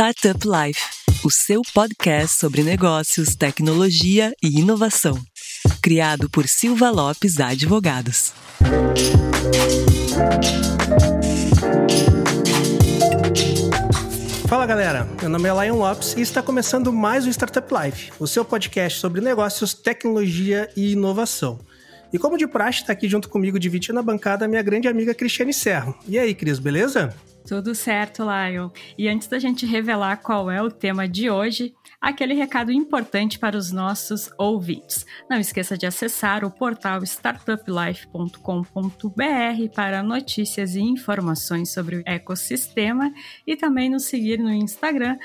Startup Life, o seu podcast sobre negócios, tecnologia e inovação. Criado por Silva Lopes Advogados. Fala galera, meu nome é Lion Lopes e está começando mais o Startup Life, o seu podcast sobre negócios, tecnologia e inovação. E como de praxe, está aqui junto comigo, dividindo a bancada, minha grande amiga Cristiane Serro. E aí, Cris, beleza? Tudo certo, Lion. E antes da gente revelar qual é o tema de hoje, aquele recado importante para os nossos ouvintes. Não esqueça de acessar o portal startuplife.com.br para notícias e informações sobre o ecossistema e também nos seguir no Instagram,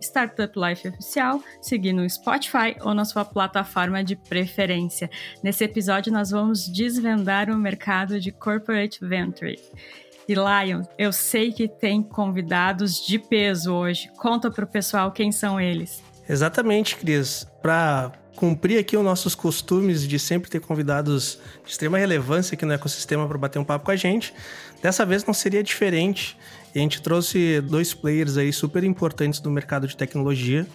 startuplifeoficial, seguir no Spotify ou na sua plataforma de preferência. Nesse episódio, nós vamos desvendar o mercado de Corporate Venture. E Lion, eu sei que tem convidados de peso hoje. Conta para o pessoal quem são eles. Exatamente, Cris. Para cumprir aqui os nossos costumes de sempre ter convidados de extrema relevância aqui no ecossistema para bater um papo com a gente, dessa vez não seria diferente. E a gente trouxe dois players aí super importantes do mercado de tecnologia.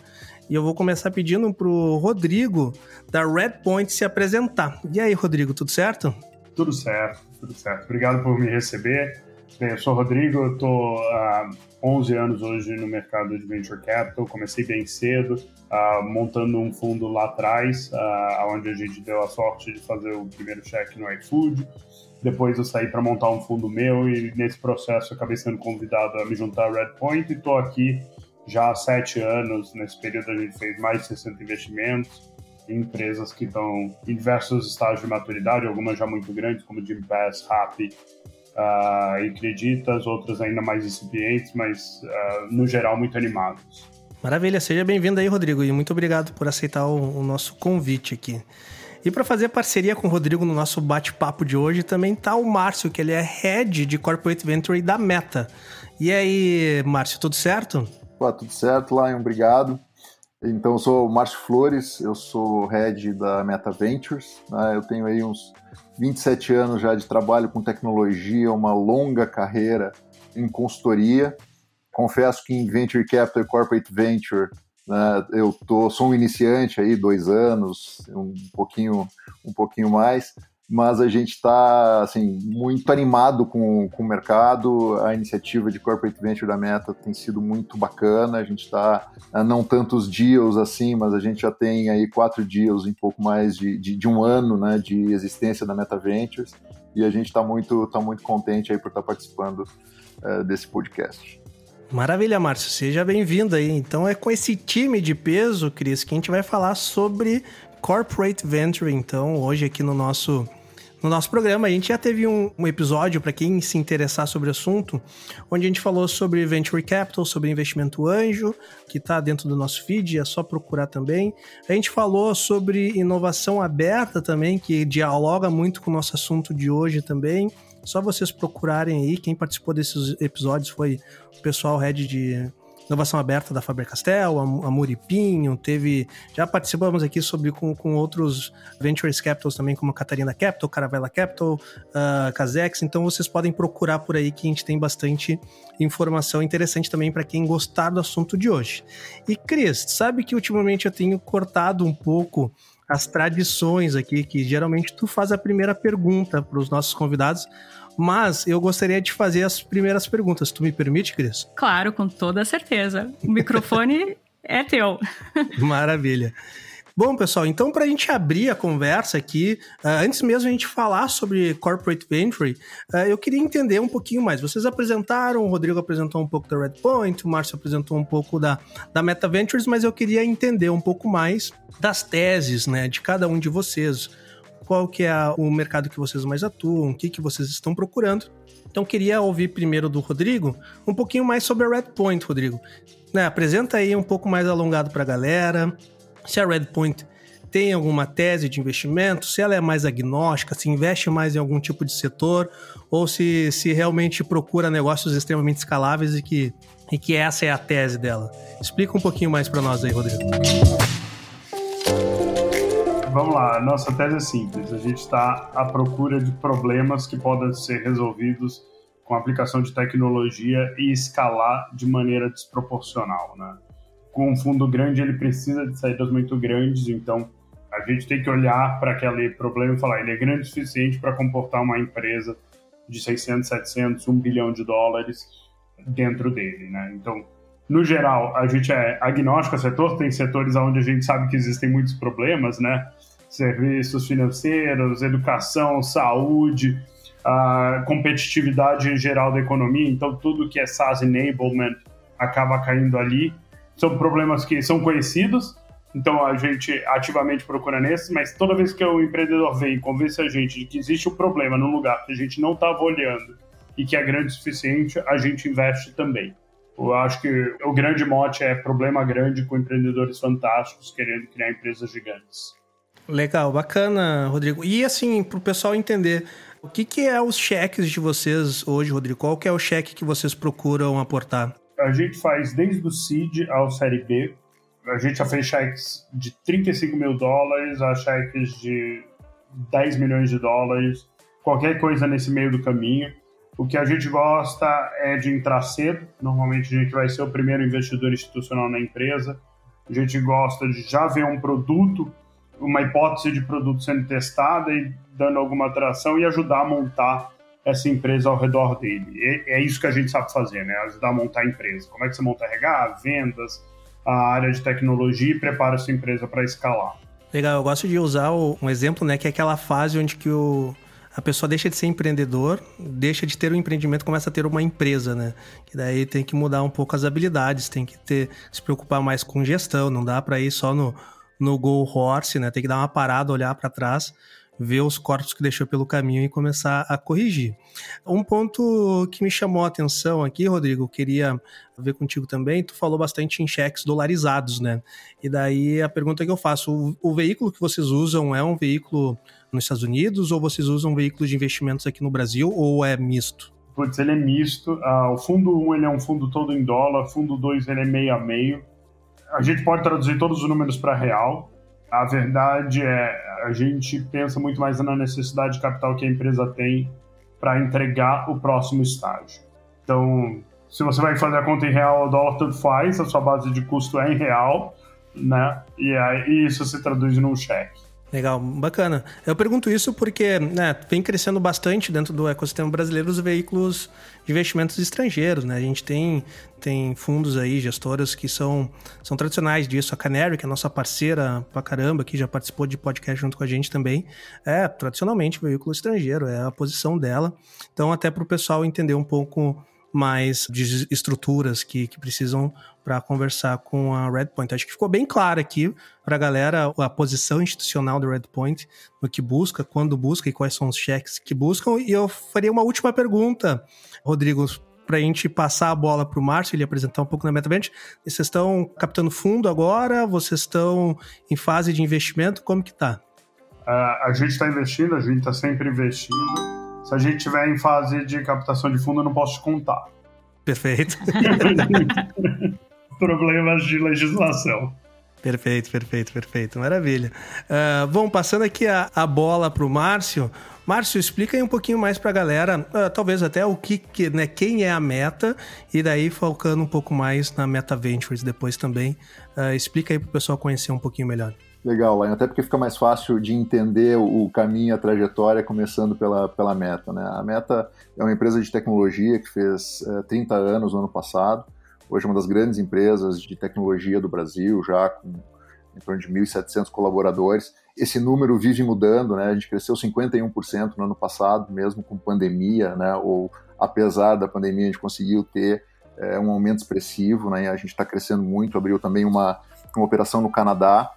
E eu vou começar pedindo pro Rodrigo da Redpoint se apresentar. E aí, Rodrigo, tudo certo? Tudo certo, tudo certo. Obrigado por me receber. Bem, eu sou o Rodrigo, eu estou há 11 anos hoje no mercado de Venture Capital, comecei bem cedo, uh, montando um fundo lá atrás, uh, onde a gente deu a sorte de fazer o primeiro cheque no iFood, depois eu saí para montar um fundo meu e nesse processo acabei sendo convidado a me juntar à Redpoint e estou aqui já há sete anos, nesse período a gente fez mais de 60 investimentos, em empresas que estão em diversos estágios de maturidade, algumas já muito grandes, como Jim Pass, Rappi, uh, e acreditas, outras ainda mais incipientes, mas uh, no geral muito animados. Maravilha, seja bem-vindo aí, Rodrigo, e muito obrigado por aceitar o, o nosso convite aqui. E para fazer parceria com o Rodrigo no nosso bate-papo de hoje, também tá o Márcio, que ele é head de Corporate Venture da Meta. E aí, Márcio, tudo certo? Pô, tudo certo, Lion, obrigado. Então, eu sou o Márcio Flores, eu sou head da Meta Ventures. Né? Eu tenho aí uns 27 anos já de trabalho com tecnologia, uma longa carreira em consultoria. Confesso que em Venture Capital e Corporate Venture né, eu tô, sou um iniciante aí, dois anos, um pouquinho, um pouquinho mais, mas a gente está assim, muito animado com, com o mercado. A iniciativa de Corporate Venture da Meta tem sido muito bacana. A gente está, né, não tantos deals assim, mas a gente já tem aí quatro deals em pouco mais de, de, de um ano né, de existência da Meta Ventures. E a gente está muito, tá muito contente aí por estar tá participando uh, desse podcast. Maravilha, Márcio. Seja bem-vindo aí. Então é com esse time de peso, Cris, que a gente vai falar sobre Corporate Venture, então, hoje aqui no nosso no nosso programa. A gente já teve um, um episódio, para quem se interessar sobre o assunto, onde a gente falou sobre Venture Capital, sobre investimento anjo, que está dentro do nosso feed, é só procurar também. A gente falou sobre inovação aberta também, que dialoga muito com o nosso assunto de hoje também. Só vocês procurarem aí. Quem participou desses episódios foi o pessoal head de inovação aberta da Faber-Castell, a, a Muripinho, teve... Já participamos aqui sobre com, com outros Ventures Capitals também, como a Catarina Capital, Caravela Capital, uh, Casex, então vocês podem procurar por aí que a gente tem bastante informação interessante também para quem gostar do assunto de hoje. E Cris, sabe que ultimamente eu tenho cortado um pouco as tradições aqui, que geralmente tu faz a primeira pergunta para os nossos convidados, mas eu gostaria de fazer as primeiras perguntas. Tu me permite, Cris? Claro, com toda certeza. O microfone é teu. Maravilha. Bom, pessoal, então para a gente abrir a conversa aqui, uh, antes mesmo a gente falar sobre Corporate Venture, uh, eu queria entender um pouquinho mais. Vocês apresentaram, o Rodrigo apresentou um pouco da Redpoint, o Márcio apresentou um pouco da, da Meta Ventures, mas eu queria entender um pouco mais das teses né, de cada um de vocês qual que é o mercado que vocês mais atuam, o que, que vocês estão procurando. Então queria ouvir primeiro do Rodrigo um pouquinho mais sobre a Redpoint, Rodrigo. Né, apresenta aí um pouco mais alongado para a galera, se a Redpoint tem alguma tese de investimento, se ela é mais agnóstica, se investe mais em algum tipo de setor, ou se, se realmente procura negócios extremamente escaláveis e que, e que essa é a tese dela. Explica um pouquinho mais para nós aí, Rodrigo vamos lá, nossa tese é simples. A gente está à procura de problemas que podem ser resolvidos com aplicação de tecnologia e escalar de maneira desproporcional, né? Com um fundo grande, ele precisa de saídas muito grandes, então a gente tem que olhar para aquele problema e falar, ele é grande o suficiente para comportar uma empresa de 600, 700, 1 bilhão de dólares dentro dele, né? Então, no geral, a gente é agnóstico a setor, tem setores onde a gente sabe que existem muitos problemas, né? Serviços financeiros, educação, saúde, a competitividade em geral da economia, então tudo que é SaaS enablement acaba caindo ali. São problemas que são conhecidos, então a gente ativamente procura nesses, mas toda vez que o empreendedor vem e convence a gente de que existe um problema num lugar que a gente não estava olhando e que é grande o suficiente, a gente investe também. Eu acho que o grande mote é problema grande com empreendedores fantásticos querendo criar empresas gigantes. Legal, bacana, Rodrigo. E assim, para o pessoal entender, o que, que é os cheques de vocês hoje, Rodrigo? Qual que é o cheque que vocês procuram aportar? A gente faz desde o CID ao Série B. A gente já fez cheques de 35 mil dólares a cheques de 10 milhões de dólares, qualquer coisa nesse meio do caminho. O que a gente gosta é de entrar cedo. Normalmente a gente vai ser o primeiro investidor institucional na empresa. A gente gosta de já ver um produto uma hipótese de produto sendo testada e dando alguma atração e ajudar a montar essa empresa ao redor dele. É isso que a gente sabe fazer, né? Ajudar a montar a empresa. Como é que você monta RH, vendas, a área de tecnologia e prepara a sua empresa para escalar. Legal, eu gosto de usar um exemplo, né, que é aquela fase onde que o, a pessoa deixa de ser empreendedor, deixa de ter um empreendimento, começa a ter uma empresa, né? Que daí tem que mudar um pouco as habilidades, tem que ter se preocupar mais com gestão, não dá para ir só no no Go Horse, né? Tem que dar uma parada, olhar para trás, ver os corpos que deixou pelo caminho e começar a corrigir. Um ponto que me chamou a atenção aqui, Rodrigo, queria ver contigo também, tu falou bastante em cheques dolarizados, né? E daí a pergunta que eu faço, o, o veículo que vocês usam é um veículo nos Estados Unidos ou vocês usam veículos de investimentos aqui no Brasil ou é misto? Putz, ele é misto. Ah, o fundo 1 um, ele é um fundo todo em dólar, fundo 2 ele é meio a meio a gente pode traduzir todos os números para real. A verdade é, a gente pensa muito mais na necessidade de capital que a empresa tem para entregar o próximo estágio. Então, se você vai fazer a conta em real, o dólar tanto faz, a sua base de custo é em real, né? E aí isso se traduz num cheque. Legal, bacana. Eu pergunto isso porque né, vem crescendo bastante dentro do ecossistema brasileiro os veículos de investimentos estrangeiros, né? A gente tem, tem fundos aí, gestoras que são, são tradicionais disso. A Canary, que é nossa parceira pra caramba, que já participou de podcast junto com a gente também, é tradicionalmente veículo estrangeiro, é a posição dela. Então, até para o pessoal entender um pouco mais de estruturas que, que precisam para conversar com a Redpoint. Acho que ficou bem claro aqui para a galera a posição institucional do Redpoint, no que busca, quando busca e quais são os cheques que buscam. E eu faria uma última pergunta, Rodrigo, para a gente passar a bola para o Márcio, ele apresentar um pouco na MetaVenture. Vocês estão captando fundo agora? Vocês estão em fase de investimento? Como que está? Uh, a gente está investindo, a gente está sempre investindo. Se a gente estiver em fase de captação de fundo, eu não posso te contar. Perfeito. Problemas de legislação. Perfeito, perfeito, perfeito. Maravilha. Uh, bom, passando aqui a, a bola para o Márcio. Márcio, explica aí um pouquinho mais para a galera, uh, talvez até o que, que, né, quem é a Meta, e daí focando um pouco mais na Meta Ventures depois também. Uh, explica aí para o pessoal conhecer um pouquinho melhor. Legal, Lion, até porque fica mais fácil de entender o caminho, a trajetória, começando pela, pela Meta. Né? A Meta é uma empresa de tecnologia que fez é, eh, 30 anos no ano passado, hoje é uma das grandes empresas de tecnologia do Brasil, já com em torno de 1.700 colaboradores. Esse número vive mudando, né? a gente cresceu 51% no ano passado, mesmo com pandemia, né? ou apesar da pandemia, a gente conseguiu ter é, um aumento expressivo, né? a gente está crescendo muito, abriu também uma, uma operação no Canadá,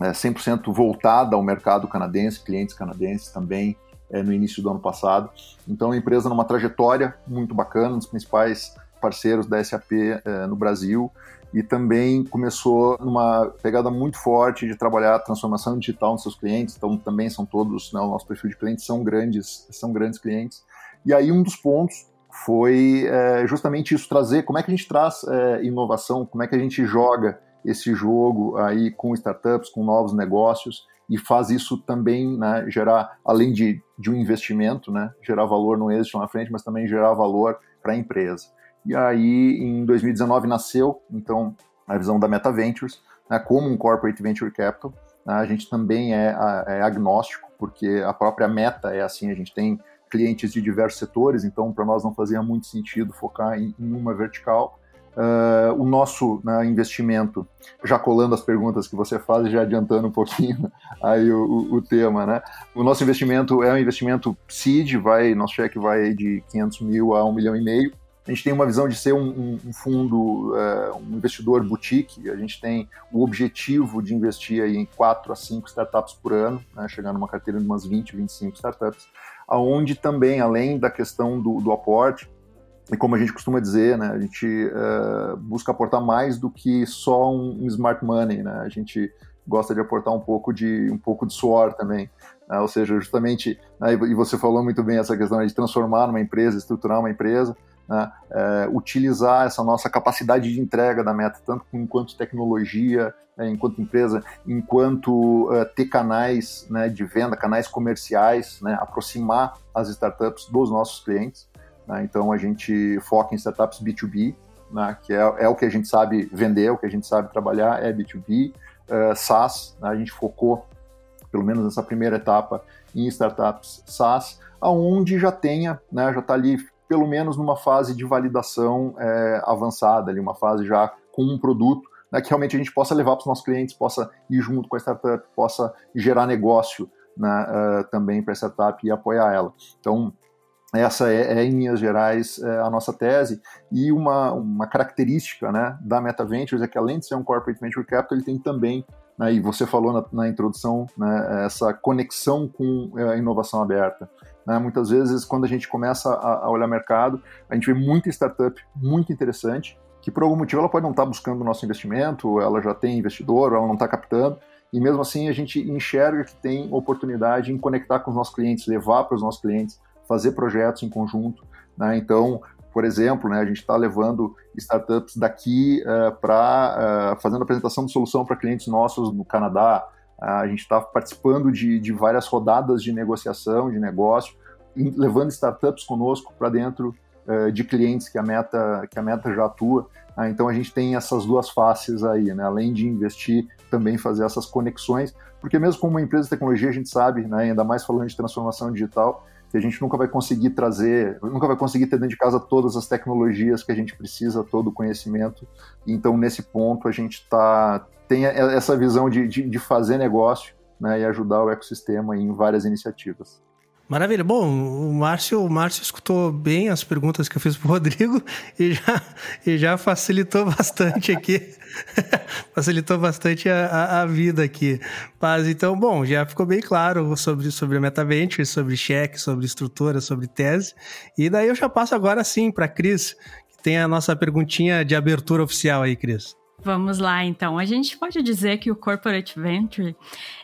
é, 100% voltada ao mercado canadense, clientes canadenses também é, no início do ano passado. Então, a empresa numa trajetória muito bacana, um dos principais parceiros da SAP é, no Brasil e também começou numa pegada muito forte de trabalhar a transformação digital nos seus clientes. Então, também são todos, né, o nosso perfil de clientes são grandes, são grandes clientes. E aí, um dos pontos foi é, justamente isso, trazer como é que a gente traz é, inovação, como é que a gente joga esse jogo aí com startups, com novos negócios e faz isso também né, gerar, além de, de um investimento, né, gerar valor no êxito na frente, mas também gerar valor para a empresa. E aí, em 2019, nasceu, então, a visão da Meta Ventures, né, como um corporate venture capital. Né, a gente também é, é agnóstico, porque a própria meta é assim, a gente tem clientes de diversos setores, então para nós não fazia muito sentido focar em, em uma vertical. Uh, o nosso né, investimento, já colando as perguntas que você faz e já adiantando um pouquinho aí o, o, tema, né? O nosso investimento é um investimento seed, vai, nosso cheque vai de 500 mil a 1 milhão e meio. A gente tem uma visão de ser um, um, um fundo, uh, um investidor boutique. A gente tem o objetivo de investir em 4 a 5 startups por ano, né, chegando numa carteira de umas 20, 25 startups, aonde também, além da questão do, do aporte, e como a gente costuma dizer, né, a gente uh, busca aportar mais do que só um, um, smart money, né? A gente gosta de aportar um pouco de um pouco de suor também, né? ou seja, justamente, né, e você falou muito bem essa questão de transformar numa empresa, estruturar uma empresa, né, é, utilizar essa nossa capacidade de entrega da meta, tanto enquanto tecnologia, é, enquanto empresa, enquanto uh, ter canais né, de venda, canais comerciais, né, aproximar as startups dos nossos clientes. Né? Então a gente foca em startups B2B, né, que é, é, o que a gente sabe vender, é o que a gente sabe trabalhar, é B2B. Uh, SaaS, né, a gente focou, pelo menos nessa primeira etapa, em startups SaaS, aonde já tenha, né, já está ali pelo menos numa fase de validação é, avançada, ali, uma fase já com um produto né, que realmente a gente possa levar para os nossos clientes, possa ir junto com a startup, possa gerar negócio né, uh, também para a startup e apoiar ela. Então, essa é, é, em linhas gerais, é, a nossa tese. E uma, uma característica né, da Meta Ventures é que, além de ser um corporate venture capital, ele tem também, né, e você falou na, na introdução, né, essa conexão com a inovação aberta. Né? Muitas vezes, quando a gente começa a, a olhar mercado, a gente vê muita startup muito interessante, que por algum motivo ela pode não estar tá buscando o nosso investimento, ela já tem investidor, ela não está captando, e mesmo assim a gente enxerga que tem oportunidade em conectar com os nossos clientes, levar para os nossos clientes, fazer projetos em conjunto. Né? Então, por exemplo, né, a gente está levando startups daqui uh, eh, para uh, fazendo apresentação de solução para clientes nossos no Canadá, a gente está participando de, de, várias rodadas de negociação, de negócio, levando startups conosco para dentro uh, de clientes que a Meta, que a Meta já atua. Ah, então a gente tem essas duas faces aí, né? além de investir, também fazer essas conexões, porque mesmo como uma empresa de tecnologia, a gente sabe, né, ainda mais falando de transformação digital, que a gente nunca vai conseguir trazer, nunca vai conseguir ter dentro de casa todas as tecnologias que a gente precisa, todo o conhecimento. Então, nesse ponto, a gente tá, tem essa visão de, de, de fazer negócio né, e ajudar o ecossistema em várias iniciativas. Maravilha. Bom, o Márcio, o Márcio escutou bem as perguntas que eu fiz para o Rodrigo e já, e já facilitou bastante aqui. facilitou bastante a, a, vida aqui. Mas então, bom, já ficou bem claro sobre, sobre MetaVenture, sobre cheque, sobre estrutura, sobre tese. E daí eu já passo agora sim para a Cris, que tem a nossa perguntinha de abertura oficial aí, Cris. Vamos lá, então. A gente pode dizer que o corporate venture,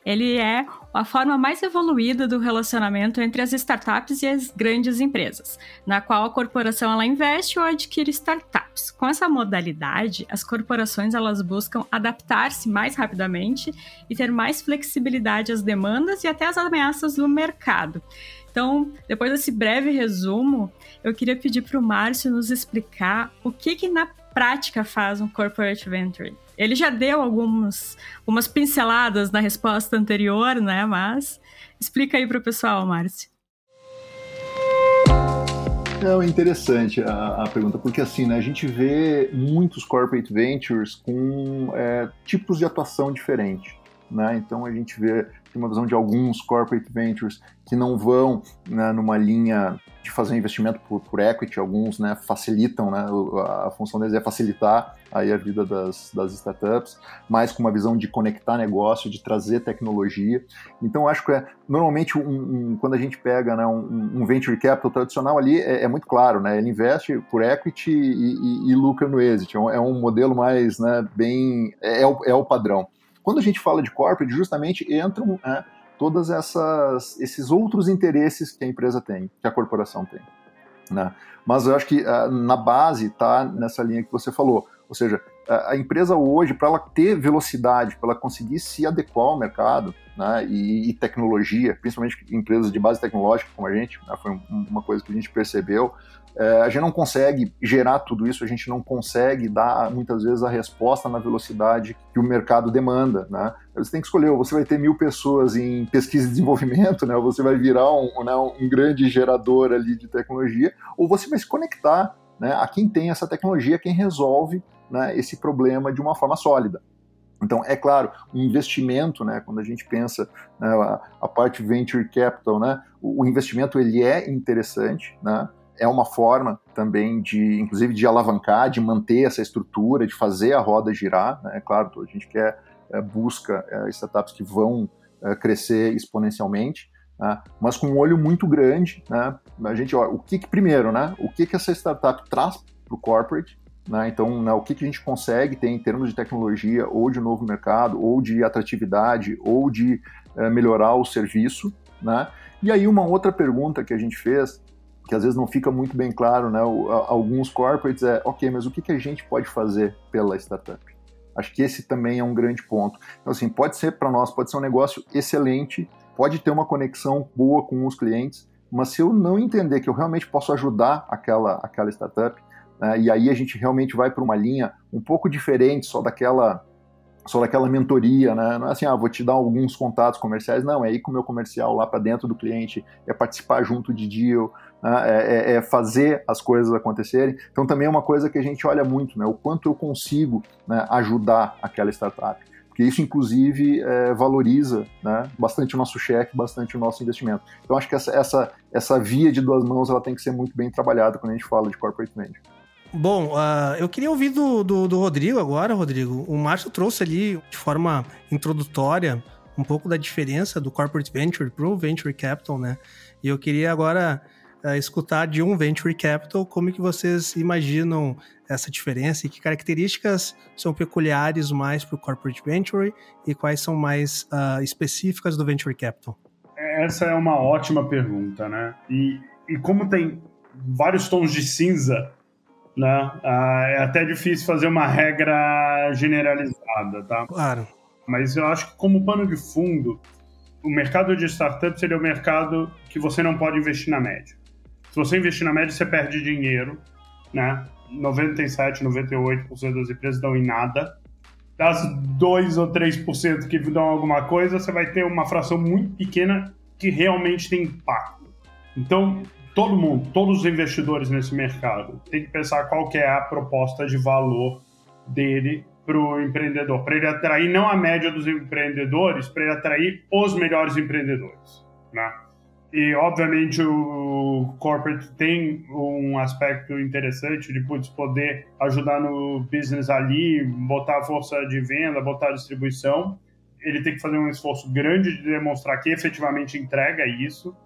ele é a forma mais evoluída do relacionamento entre as startups e as grandes empresas, na qual a corporação ela investe ou adquire startups. Com essa modalidade, as corporações elas buscam adaptar-se mais rapidamente e ter mais flexibilidade às demandas e até às ameaças do mercado. Então, depois desse breve resumo, eu queria pedir para o Márcio nos explicar o que, que na prática faz um corporate venture? Ele já deu algumas, algumas pinceladas na resposta anterior, né? Mas explica aí para o pessoal, Márcio. É interessante a, a, pergunta, porque assim, né, a gente vê muitos corporate ventures com é, tipos de atuação diferentes. Né? Então a gente vê tem uma visão de alguns corporate ventures que não vão né, numa linha de fazer investimento por, por equity, alguns né, facilitam, né, a função deles é facilitar aí a vida das, das startups, mas com uma visão de conectar negócio, de trazer tecnologia. Então, acho que é, normalmente um, um, quando a gente pega né, um, um, venture capital tradicional ali, é, é, muito claro, né, ele investe por equity e, e, e lucra no exit. É um, é modelo mais né, bem. É, é, o, é o padrão. Quando a gente fala de corporate, justamente entram né, todos esses outros interesses que a empresa tem, que a corporação tem. Né? Mas eu acho que uh, na base está nessa linha que você falou, ou seja, a empresa hoje, para ela ter velocidade, para ela conseguir se adequar ao mercado né, e, e, tecnologia, principalmente empresas de base tecnológica como a gente, né, foi uma coisa que a gente percebeu, é, a gente não consegue gerar tudo isso, a gente não consegue dar muitas vezes a resposta na velocidade que o mercado demanda. Né? Você tem que escolher, ou você vai ter mil pessoas em pesquisa e desenvolvimento, né, ou você vai virar um, né, um grande gerador ali de tecnologia, ou você vai se conectar né, a quem tem essa tecnologia, quem resolve né, esse problema de uma forma sólida. Então, é claro, o investimento, né, quando a gente pensa né, a, a, parte venture capital, né, o, o, investimento ele é interessante, né, é uma forma também de, inclusive, de alavancar, de manter essa estrutura, de fazer a roda girar. Né, é claro, a gente quer é, busca é, startups que vão é, crescer exponencialmente, né, mas com um olho muito grande, né, a gente, ó, o que, que primeiro, né, o que que essa startup traz para o corporate né? Então, né, o que, que a gente consegue ter em termos de tecnologia, ou de novo mercado, ou de atratividade, ou de é, melhorar o serviço. Né? E aí, uma outra pergunta que a gente fez, que às vezes não fica muito bem claro, né? Alguns corporates é, ok, mas o que, que a gente pode fazer pela startup? Acho que esse também é um grande ponto. Então, assim, pode ser para nós, pode ser um negócio excelente, pode ter uma conexão boa com os clientes, mas se eu não entender que eu realmente posso ajudar aquela, aquela startup, né? E aí a gente realmente vai para uma linha um pouco diferente só daquela só daquela mentoria, né? Não é assim, ah, vou te dar alguns contatos comerciais, não, é ir com o meu comercial lá para dentro do cliente, é participar junto de deal? É, é, é, fazer as coisas acontecerem. Então também é uma coisa que a gente olha muito, né? O quanto eu consigo né, ajudar aquela startup. Porque isso, inclusive, é, valoriza né, bastante o nosso cheque, bastante o nosso investimento. Então, acho que essa, essa, essa via de duas mãos ela tem que ser muito bem trabalhada quando a gente fala de corporate venture. Bom, uh, eu queria ouvir do, do, do, Rodrigo agora, Rodrigo. O Márcio trouxe ali, de forma introdutória, um pouco da diferença do corporate venture para o venture capital, né? E eu queria agora uh, escutar de um venture capital como que vocês imaginam essa diferença e que características são peculiares mais para o corporate venture e quais são mais uh, específicas do venture capital. Essa é uma ótima pergunta, né? E, e como tem vários tons de cinza né? Ah, é até difícil fazer uma regra generalizada, tá? Claro. Mas eu acho que como pano de fundo, o mercado de startups seria o mercado que você não pode investir na média. Se você investir na média, você perde dinheiro, né? 97, 98% das empresas dão em nada. Das 2 ou 3% que dão alguma coisa, você vai ter uma fração muito pequena que realmente tem impacto. Então, todo mundo, todos os investidores nesse mercado, tem que pensar qual que é a proposta de valor dele para o empreendedor, para ele atrair não a média dos empreendedores, para ele atrair os melhores empreendedores, né? E, obviamente, o corporate tem um aspecto interessante de putz, poder ajudar no business ali, botar a força de venda, botar a distribuição. Ele tem que fazer um esforço grande de demonstrar que efetivamente entrega isso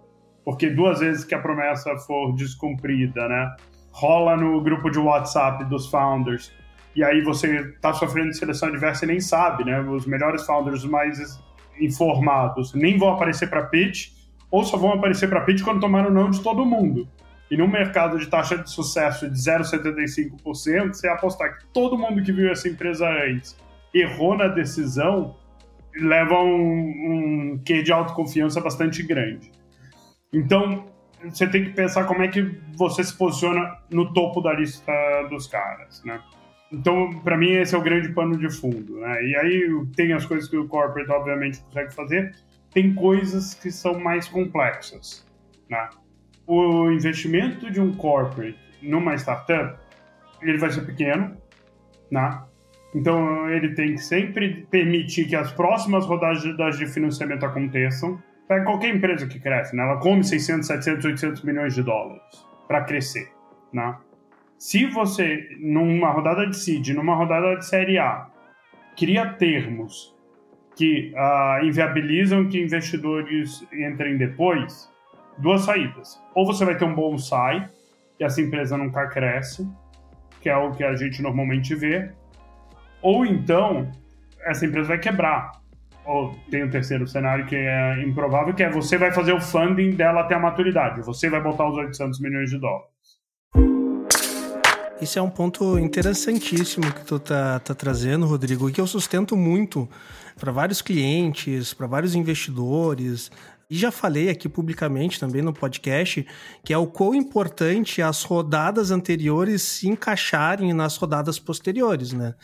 porque duas vezes que a promessa for descumprida, né? Rola no grupo de WhatsApp dos founders e aí você está sofrendo seleção adversa e nem sabe, né? Os melhores founders mais informados nem vão aparecer para pitch ou só vão aparecer para pitch quando tomaram o não de todo mundo. E num mercado de taxa de sucesso de 0,75%, você apostar que todo mundo que viu essa empresa antes errou na decisão, leva um, um quê de autoconfiança bastante grande. Então, você tem que pensar como é que você se posiciona no topo da lista dos caras, né? Então, para mim, esse é o grande pano de fundo, né? E aí tem as coisas que o corporate, obviamente, consegue fazer, tem coisas que são mais complexas, né? O investimento de um corporate numa startup, ele vai ser pequeno, né? Então, ele tem que sempre permitir que as próximas rodadas de financiamento aconteçam, Pega qualquer empresa que cresce, né? Ela come 600, 700, 800 milhões de dólares para crescer, né? Se você, numa rodada de seed, numa rodada de série A, cria termos que uh, inviabilizam que investidores entrem depois, duas saídas. Ou você vai ter um bom sai, e essa empresa nunca cresce, que é o que a gente normalmente vê, ou então essa empresa vai quebrar ou tem o terceiro cenário que é improvável, que é você vai fazer o funding dela até a maturidade. Você vai botar os 800 milhões de dólares. Isso é um ponto interessantíssimo que tu tá, tá trazendo, Rodrigo, e que eu sustento muito para vários clientes, para vários investidores, e já falei aqui publicamente também no podcast que é o quão importante as rodadas anteriores se encaixarem nas rodadas posteriores, né?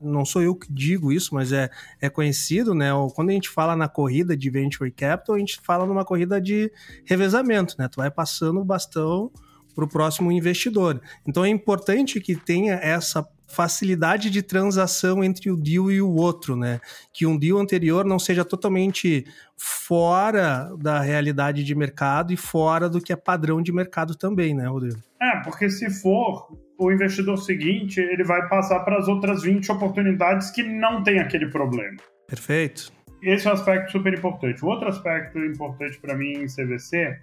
Não sou eu que digo isso, mas é, é conhecido, né? Quando a gente fala na corrida de venture capital, a gente fala numa corrida de revezamento, né? Tu vai passando o bastão para o próximo investidor. Então é importante que tenha essa facilidade de transação entre o deal e o outro, né? Que um deal anterior não seja totalmente fora da realidade de mercado e fora do que é padrão de mercado também, né, Rodrigo? É, porque se for o investidor seguinte, ele vai passar para as outras 20 oportunidades que não tem aquele problema. Perfeito. Esse é um aspecto super importante. O outro aspecto importante para mim em CVC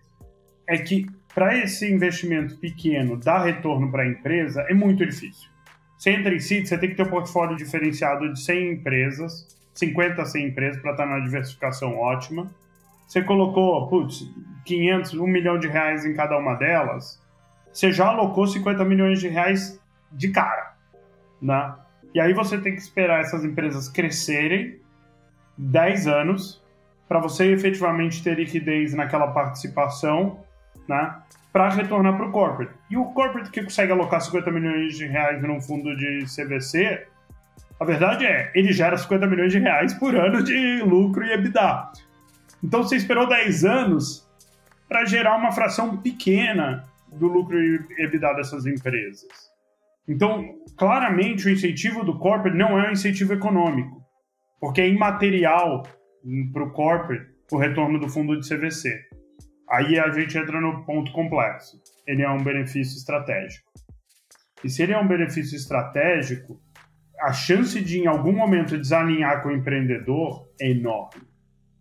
é que para esse investimento pequeno dar retorno para a empresa é muito difícil. Você entra em seed, você tem que ter um portfólio diferenciado de 100 empresas, 50 a 100 empresas para estar numa diversificação ótima. Você colocou, putz, 500, 1 milhão de reais em cada uma delas, você já alocou 50 milhões de reais de cara, né? E aí você tem que esperar essas empresas crescerem 10 anos para você efetivamente ter liquidez naquela participação, né? para retornar para o corporate. E o corporate que consegue alocar 50 milhões de reais num fundo de CVC, a verdade é, ele gera 50 milhões de reais por ano de lucro e EBITDA. Então você esperou 10 anos para gerar uma fração pequena do lucro e EBITDA dessas empresas. Então, claramente, o incentivo do corporate não é um incentivo econômico, porque é imaterial para o corporate o retorno do fundo de CVC. Aí a gente entra no ponto complexo. Ele é um benefício estratégico. E se ele é um benefício estratégico, a chance de em algum momento desalinhar com o empreendedor é enorme.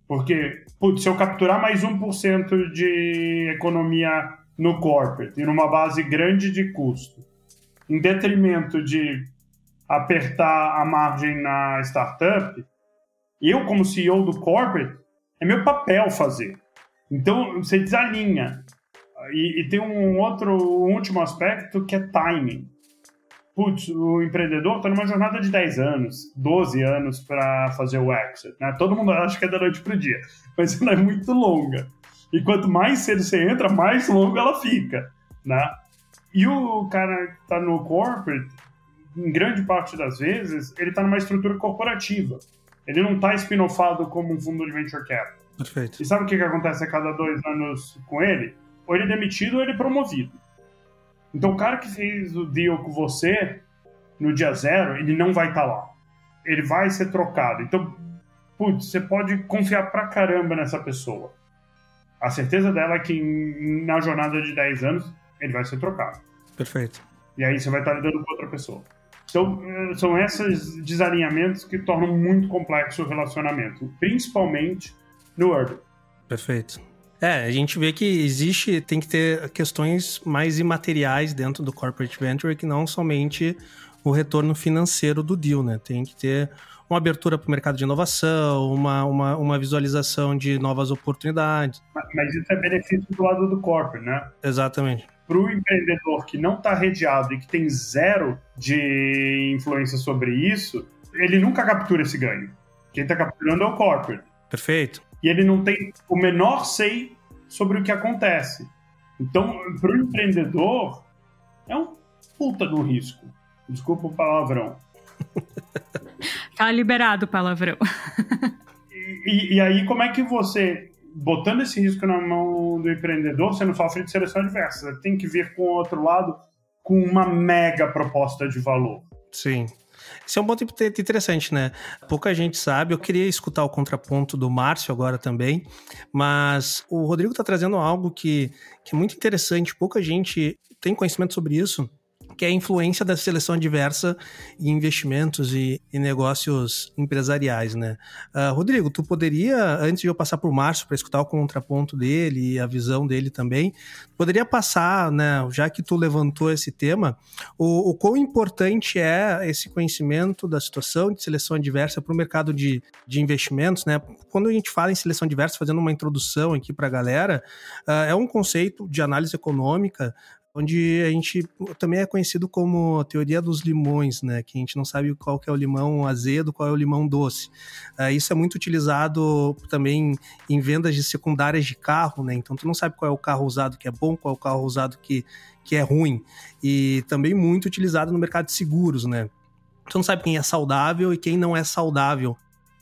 Porque, putz, se eu capturar mais 1% de economia no corporate e numa base grande de custo, em detrimento de apertar a margem na startup, eu, como CEO do corporate, é meu papel fazer. Então, você desalinha. E, e, tem um outro um último aspecto que é timing. Putz, o empreendedor está numa jornada de 10 anos, 12 anos para fazer o exit. Né? Todo mundo acha que é da noite para o dia, mas ela é muito longa. E quanto mais cedo você entra, mais longa ela fica. Né? E o cara que está no corporate, em grande parte das vezes, ele está numa estrutura corporativa. Ele não está spin-offado como um fundo de venture capital. Perfeito. E sabe o que, que acontece a cada dois anos com ele? Ou ele é demitido ou ele é promovido. Então o cara que fez o deal com você no dia zero, ele não vai estar tá lá. Ele vai ser trocado. Então, putz, você pode confiar pra caramba nessa pessoa. A certeza dela é que na jornada de 10 anos ele vai ser trocado. Perfeito. E aí você vai estar lidando com outra pessoa. Então, eh, são esses desalinhamentos que tornam muito complexo o relacionamento, principalmente no Urban. Perfeito. É, a gente vê que existe, tem que ter questões mais imateriais dentro do corporate venture que não somente o retorno financeiro do deal, né? Tem que ter uma abertura para o mercado de inovação, uma, uma, uma visualização de novas oportunidades. Mas, mas isso é benefício do lado do corporate, né? Exatamente. Para o empreendedor que não está redeado e que tem zero de influência sobre isso, ele nunca captura esse ganho. Quem está capturando é o corporate. Perfeito e ele não tem o menor sei sobre o que acontece. Então, para o empreendedor, é um puta do risco. Desculpa o palavrão. tá liberado o palavrão. e, e, aí, como é que você, botando esse risco na mão do empreendedor, você não sofre de seleção adversa? Você tem que vir com o outro lado com uma mega proposta de valor. Sim. Esse é um ponto interessante, né? Pouca gente sabe. Eu queria escutar o contraponto do Márcio agora também, mas o Rodrigo está trazendo algo que, que é muito interessante. Pouca gente tem conhecimento sobre isso que é a influência da seleção adversa em investimentos e, e negócios empresariais, né? Uh, Rodrigo, tu poderia, antes de eu passar por Márcio para escutar o contraponto dele e a visão dele também, poderia passar, né, já que tu levantou esse tema, o, o quão importante é esse conhecimento da situação de seleção adversa para o mercado de, de investimentos, né? Quando a gente fala em seleção adversa, fazendo uma introdução aqui para a galera, uh, é um conceito de análise econômica onde a gente também é conhecido como a teoria dos limões, né? Que a gente não sabe qual que é o limão azedo, qual é o limão doce. Uh, isso é muito utilizado também em vendas de secundárias de carro, né? Então tu não sabe qual é o carro usado que é bom, qual é o carro usado que, que é ruim. E também muito utilizado no mercado de seguros, né? Tu não sabe quem é saudável e quem não é saudável.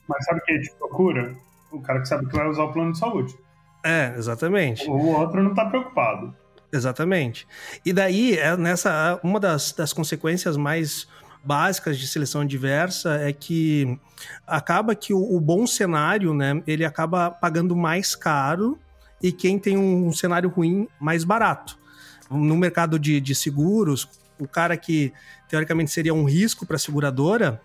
Mas sabe quem a gente procura? O cara que sabe que vai usar o plano de saúde. É, exatamente. O outro não tá preocupado. Exatamente. E daí, é nessa uma das, das consequências mais básicas de seleção diversa é que acaba que o, o, bom cenário, né, ele acaba pagando mais caro e quem tem um cenário ruim mais barato. No mercado de, de seguros, o cara que teoricamente seria um risco para a seguradora,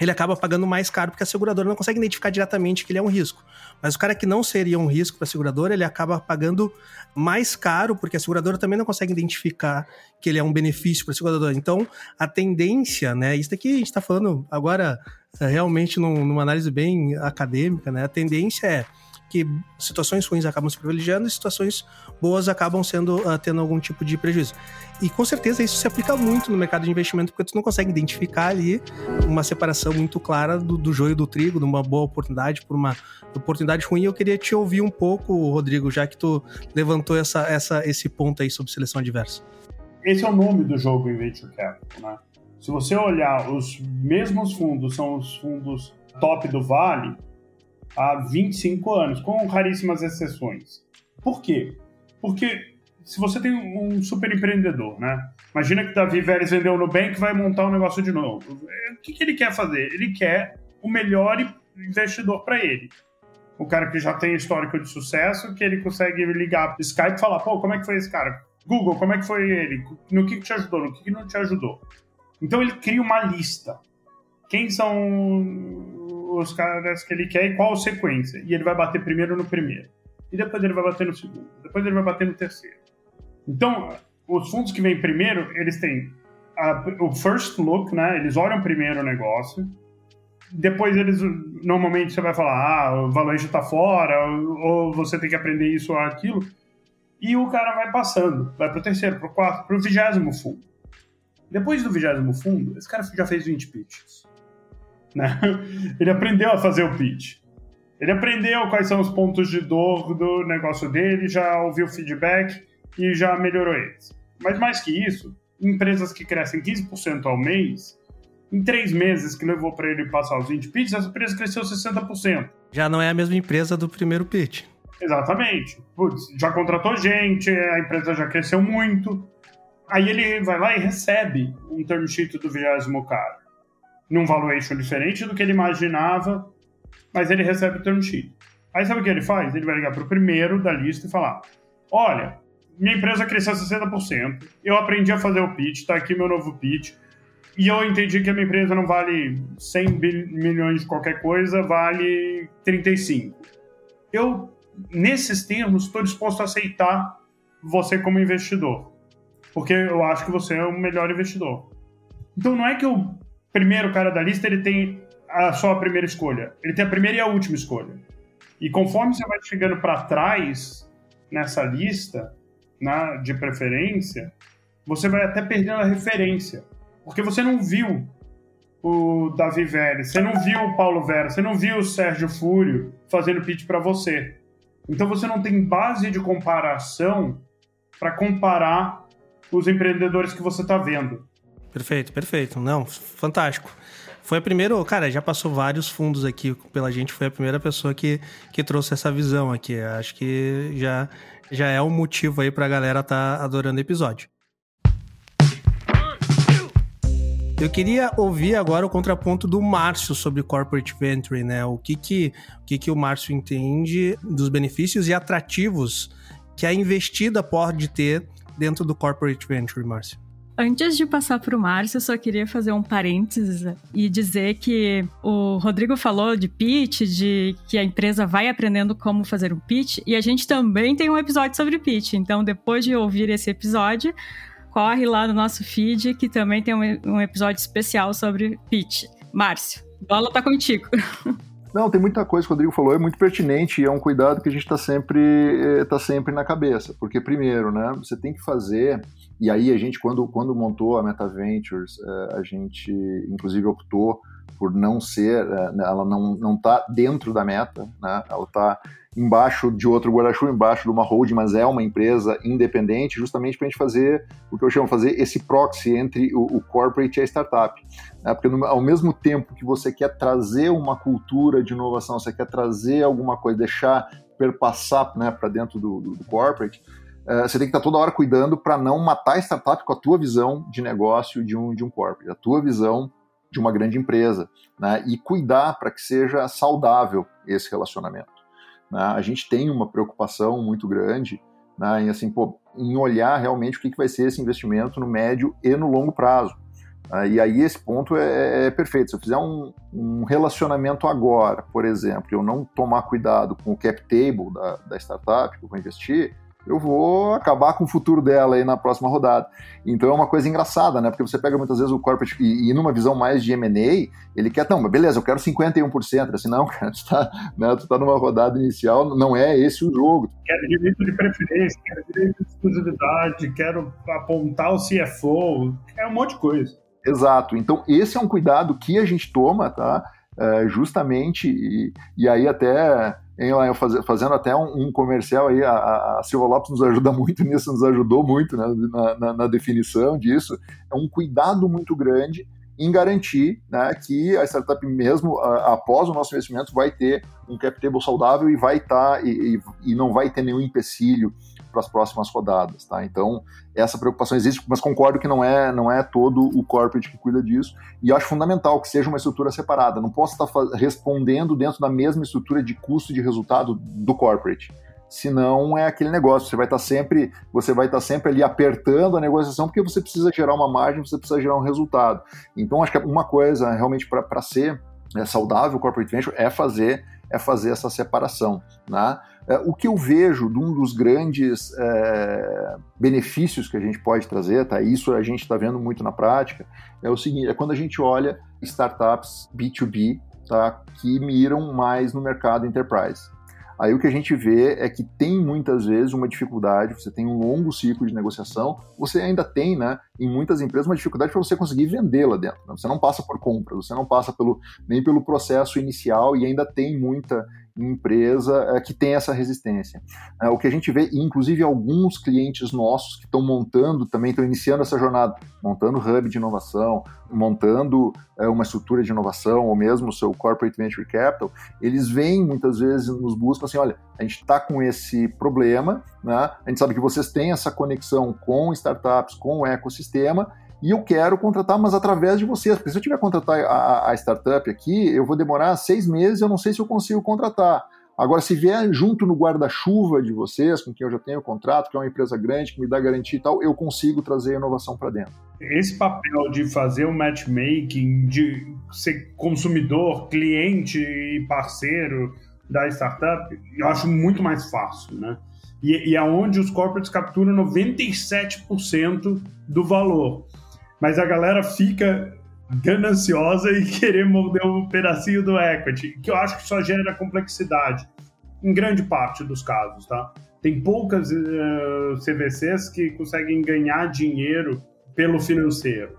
ele acaba pagando mais caro porque a seguradora não consegue identificar diretamente que ele é um risco. Mas o cara que não seria um risco para a seguradora, ele acaba pagando mais caro porque a seguradora também não consegue identificar que ele é um benefício para a seguradora. Então, a tendência, né? Isso daqui a gente está falando agora é, realmente numa análise bem acadêmica, né? A tendência é que situações ruins acabam se privilegiando e situações boas acabam sendo uh, tendo algum tipo de prejuízo. E com certeza isso se aplica muito no mercado de investimento, porque tu não consegue identificar ali uma separação muito clara do, do joio do trigo, de uma boa oportunidade por uma oportunidade ruim. Eu queria te ouvir um pouco, Rodrigo, já que tu levantou essa, essa, esse ponto aí sobre seleção adversa. Esse é o nome do jogo em Venture Capital, né? Se você olhar, os mesmos fundos são os fundos top do Vale, há 25 anos, com raríssimas exceções. Por quê? Porque se você tem um super empreendedor, né? Imagina que Davi Vélez vendeu no Nubank e vai montar um negócio de novo. O que, que ele quer fazer? Ele quer o melhor investidor para ele. O cara que já tem histórico de sucesso, que ele consegue ligar Skype e falar, pô, como é que foi esse cara? Google, como é que foi ele? No que, que te ajudou? No que, que não te ajudou? Então ele cria uma lista. Quem são os caras que ele quer e qual sequência. E ele vai bater primeiro no primeiro. E depois ele vai bater no segundo. Depois ele vai bater no terceiro. Então, os fundos que vêm primeiro, eles têm a, o first look, né? Eles olham primeiro o negócio. Depois eles, normalmente você vai falar, ah, o valuation está fora, ou você tem que aprender isso ou aquilo. E o cara vai passando, vai pro terceiro, pro quarto, pro vigésimo fundo. Depois do vigésimo fundo, esse cara já fez 20 pitches. Né? Ele aprendeu a fazer o pitch. Ele aprendeu quais são os pontos de dor do negócio dele, já ouviu feedback e já melhorou eles. Mas mais que isso, empresas que crescem 15% ao mês, em três meses que levou para ele passar os 20 pitches, essa empresa cresceu 60%. Já não é a mesma empresa do primeiro pitch. Exatamente. Putz, já contratou gente, a empresa já cresceu muito. Aí ele vai lá e recebe um term sheet do vigésimo cara num valuation diferente do que ele imaginava, mas ele recebe o term sheet. Aí sabe o que ele faz? Ele vai ligar para o primeiro da lista e falar: Olha, minha empresa cresceu 60%, eu aprendi a fazer o pitch, está aqui meu novo pitch, e eu entendi que a minha empresa não vale 100 milhões de qualquer coisa, vale 35. Eu, nesses termos, estou disposto a aceitar você como investidor, porque eu acho que você é o melhor investidor. Então não é que eu primeiro cara da lista ele tem a sua primeira escolha. Ele tem a primeira e a última escolha. E conforme você vai chegando para trás nessa lista, né, de preferência, você vai até perdendo a referência. Porque você não viu o Davi Vélez, você não viu o Paulo Vera, você não viu o Sérgio Fúrio fazendo pitch para você. Então você não tem base de comparação para comparar os empreendedores que você está vendo. Perfeito, perfeito. Não, fantástico. Foi a primeira, cara, já passou vários fundos aqui pela gente, foi a primeira pessoa que, que trouxe essa visão aqui. Acho que já, já é um motivo aí pra galera tá adorando o episódio. Eu queria ouvir agora o contraponto do Márcio sobre corporate venture, né? O que que o, que que o Márcio entende dos benefícios e atrativos que a investida pode ter dentro do corporate venture, Márcio? Antes de passar para o Márcio, eu só queria fazer um parênteses e dizer que o Rodrigo falou de pitch, de que a empresa vai aprendendo como fazer um pitch, e a gente também tem um episódio sobre pitch. Então, depois de ouvir esse episódio, corre lá no nosso feed, que também tem um, episódio especial sobre pitch. Márcio, bola tá contigo. Não, tem muita coisa que o Rodrigo falou, é muito pertinente e é um cuidado que a gente está sempre, tá sempre na cabeça. Porque, primeiro, né, você tem que fazer, e aí a gente, quando, quando montou a Meta Ventures, a gente, inclusive, optou por não ser, ela não, não tá dentro da meta, né, ela está embaixo de outro guarda-chuva, embaixo de uma holding, mas é uma empresa independente, justamente para a gente fazer o que eu chamo fazer esse proxy entre o, o corporate e a startup. Né? Porque no, ao mesmo tempo que você quer trazer uma cultura de inovação, você quer trazer alguma coisa, deixar perpassar né, para dentro do, do, do corporate, uh, você tem que estar tá toda hora cuidando para não matar a startup com a tua visão de negócio de um, de um corporate, a tua visão de uma grande empresa, né? e cuidar para que seja saudável esse relacionamento. Né? A gente tem uma preocupação muito grande né, em, assim, pô, em olhar realmente o que, que vai ser esse investimento no médio e no longo prazo. Uh, e aí esse ponto é, é, perfeito. Se eu fizer um, um, relacionamento agora, por exemplo, eu não tomar cuidado com o cap table da, da startup que eu vou investir, eu vou acabar com o futuro dela aí na próxima rodada. Então é uma coisa engraçada, né? Porque você pega muitas vezes o corporate e, e numa visão mais de M&A, ele quer, não, mas beleza, eu quero 51%. Assim, não, cara, tu tá, né, tu tá numa rodada inicial, não é esse o jogo. Quero direito de preferência, quero direito de exclusividade, quero apontar o CFO, é um monte de coisa. Exato. Então esse é um cuidado que a gente toma, tá? É, justamente, e, e aí até em lá, fazendo até um, um comercial aí, a, a, Silva Lopes nos ajuda muito nisso, nos ajudou muito né, na, na, na, definição disso. É um cuidado muito grande em garantir né, que a startup mesmo, a, após o nosso investimento, vai ter um cap table saudável e vai estar tá, e, e, e não vai ter nenhum empecilho para as próximas rodadas, tá? Então, essa preocupação existe, mas concordo que não é, não é todo o corporate que cuida disso, e acho fundamental que seja uma estrutura separada. Não posso estar respondendo dentro da mesma estrutura de custo de resultado do corporate. Senão é aquele negócio, você vai estar sempre, você vai estar sempre ali apertando a negociação porque você precisa gerar uma margem, você precisa gerar um resultado. Então acho que uma coisa realmente para ser é, saudável o corporate venture é fazer é fazer essa separação, né? É, o que eu vejo de um dos grandes é, benefícios que a gente pode trazer, tá? Isso a gente está vendo muito na prática, é o seguinte: é quando a gente olha startups B2B, tá? Que miram mais no mercado enterprise. Aí o que a gente vê é que tem muitas vezes uma dificuldade, você tem um longo ciclo de negociação, você ainda tem, né, em muitas empresas, uma dificuldade para você conseguir vender lá dentro. Né? Você não passa por compra, você não passa pelo, nem pelo processo inicial e ainda tem muita empresa é, que tem essa resistência. É, o que a gente vê, inclusive alguns clientes nossos que estão montando, também estão iniciando essa jornada, montando hub de inovação, montando é, uma estrutura de inovação, ou mesmo o seu corporate venture capital, eles vêm muitas vezes nos buscam assim, olha, a gente está com esse problema, né? a gente sabe que vocês têm essa conexão com startups, com o ecossistema, e eu quero contratar, mas através de vocês. Porque se eu tiver contratar a, a startup aqui, eu vou demorar seis meses, eu não sei se eu consigo contratar. Agora, se vier junto no guarda-chuva de vocês, com quem eu já tenho contrato, que é uma empresa grande, que me dá garantia e tal, eu consigo trazer a inovação para dentro. Esse papel de fazer o matchmaking, de ser consumidor, cliente e parceiro da startup, eu acho muito mais fácil, né? E, e é onde os corporates capturam 97% do valor mas a galera fica gananciosa e querer morder um pedacinho do equity, que eu acho que só gera complexidade em grande parte dos casos, tá? Tem poucas uh, eh, CVCs que conseguem ganhar dinheiro pelo financeiro,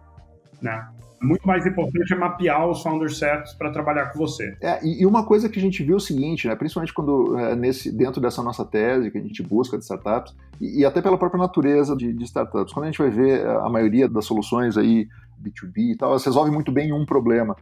né? Muito mais importante é mapear os founders certos para trabalhar com você. É, e, uma coisa que a gente viu é o seguinte, né, principalmente quando é, nesse, dentro dessa nossa tese que a gente busca de startups, e, e até pela própria natureza de, de, startups, quando a gente vai ver é, a maioria das soluções aí, B2B e tal, elas resolvem muito bem um problema.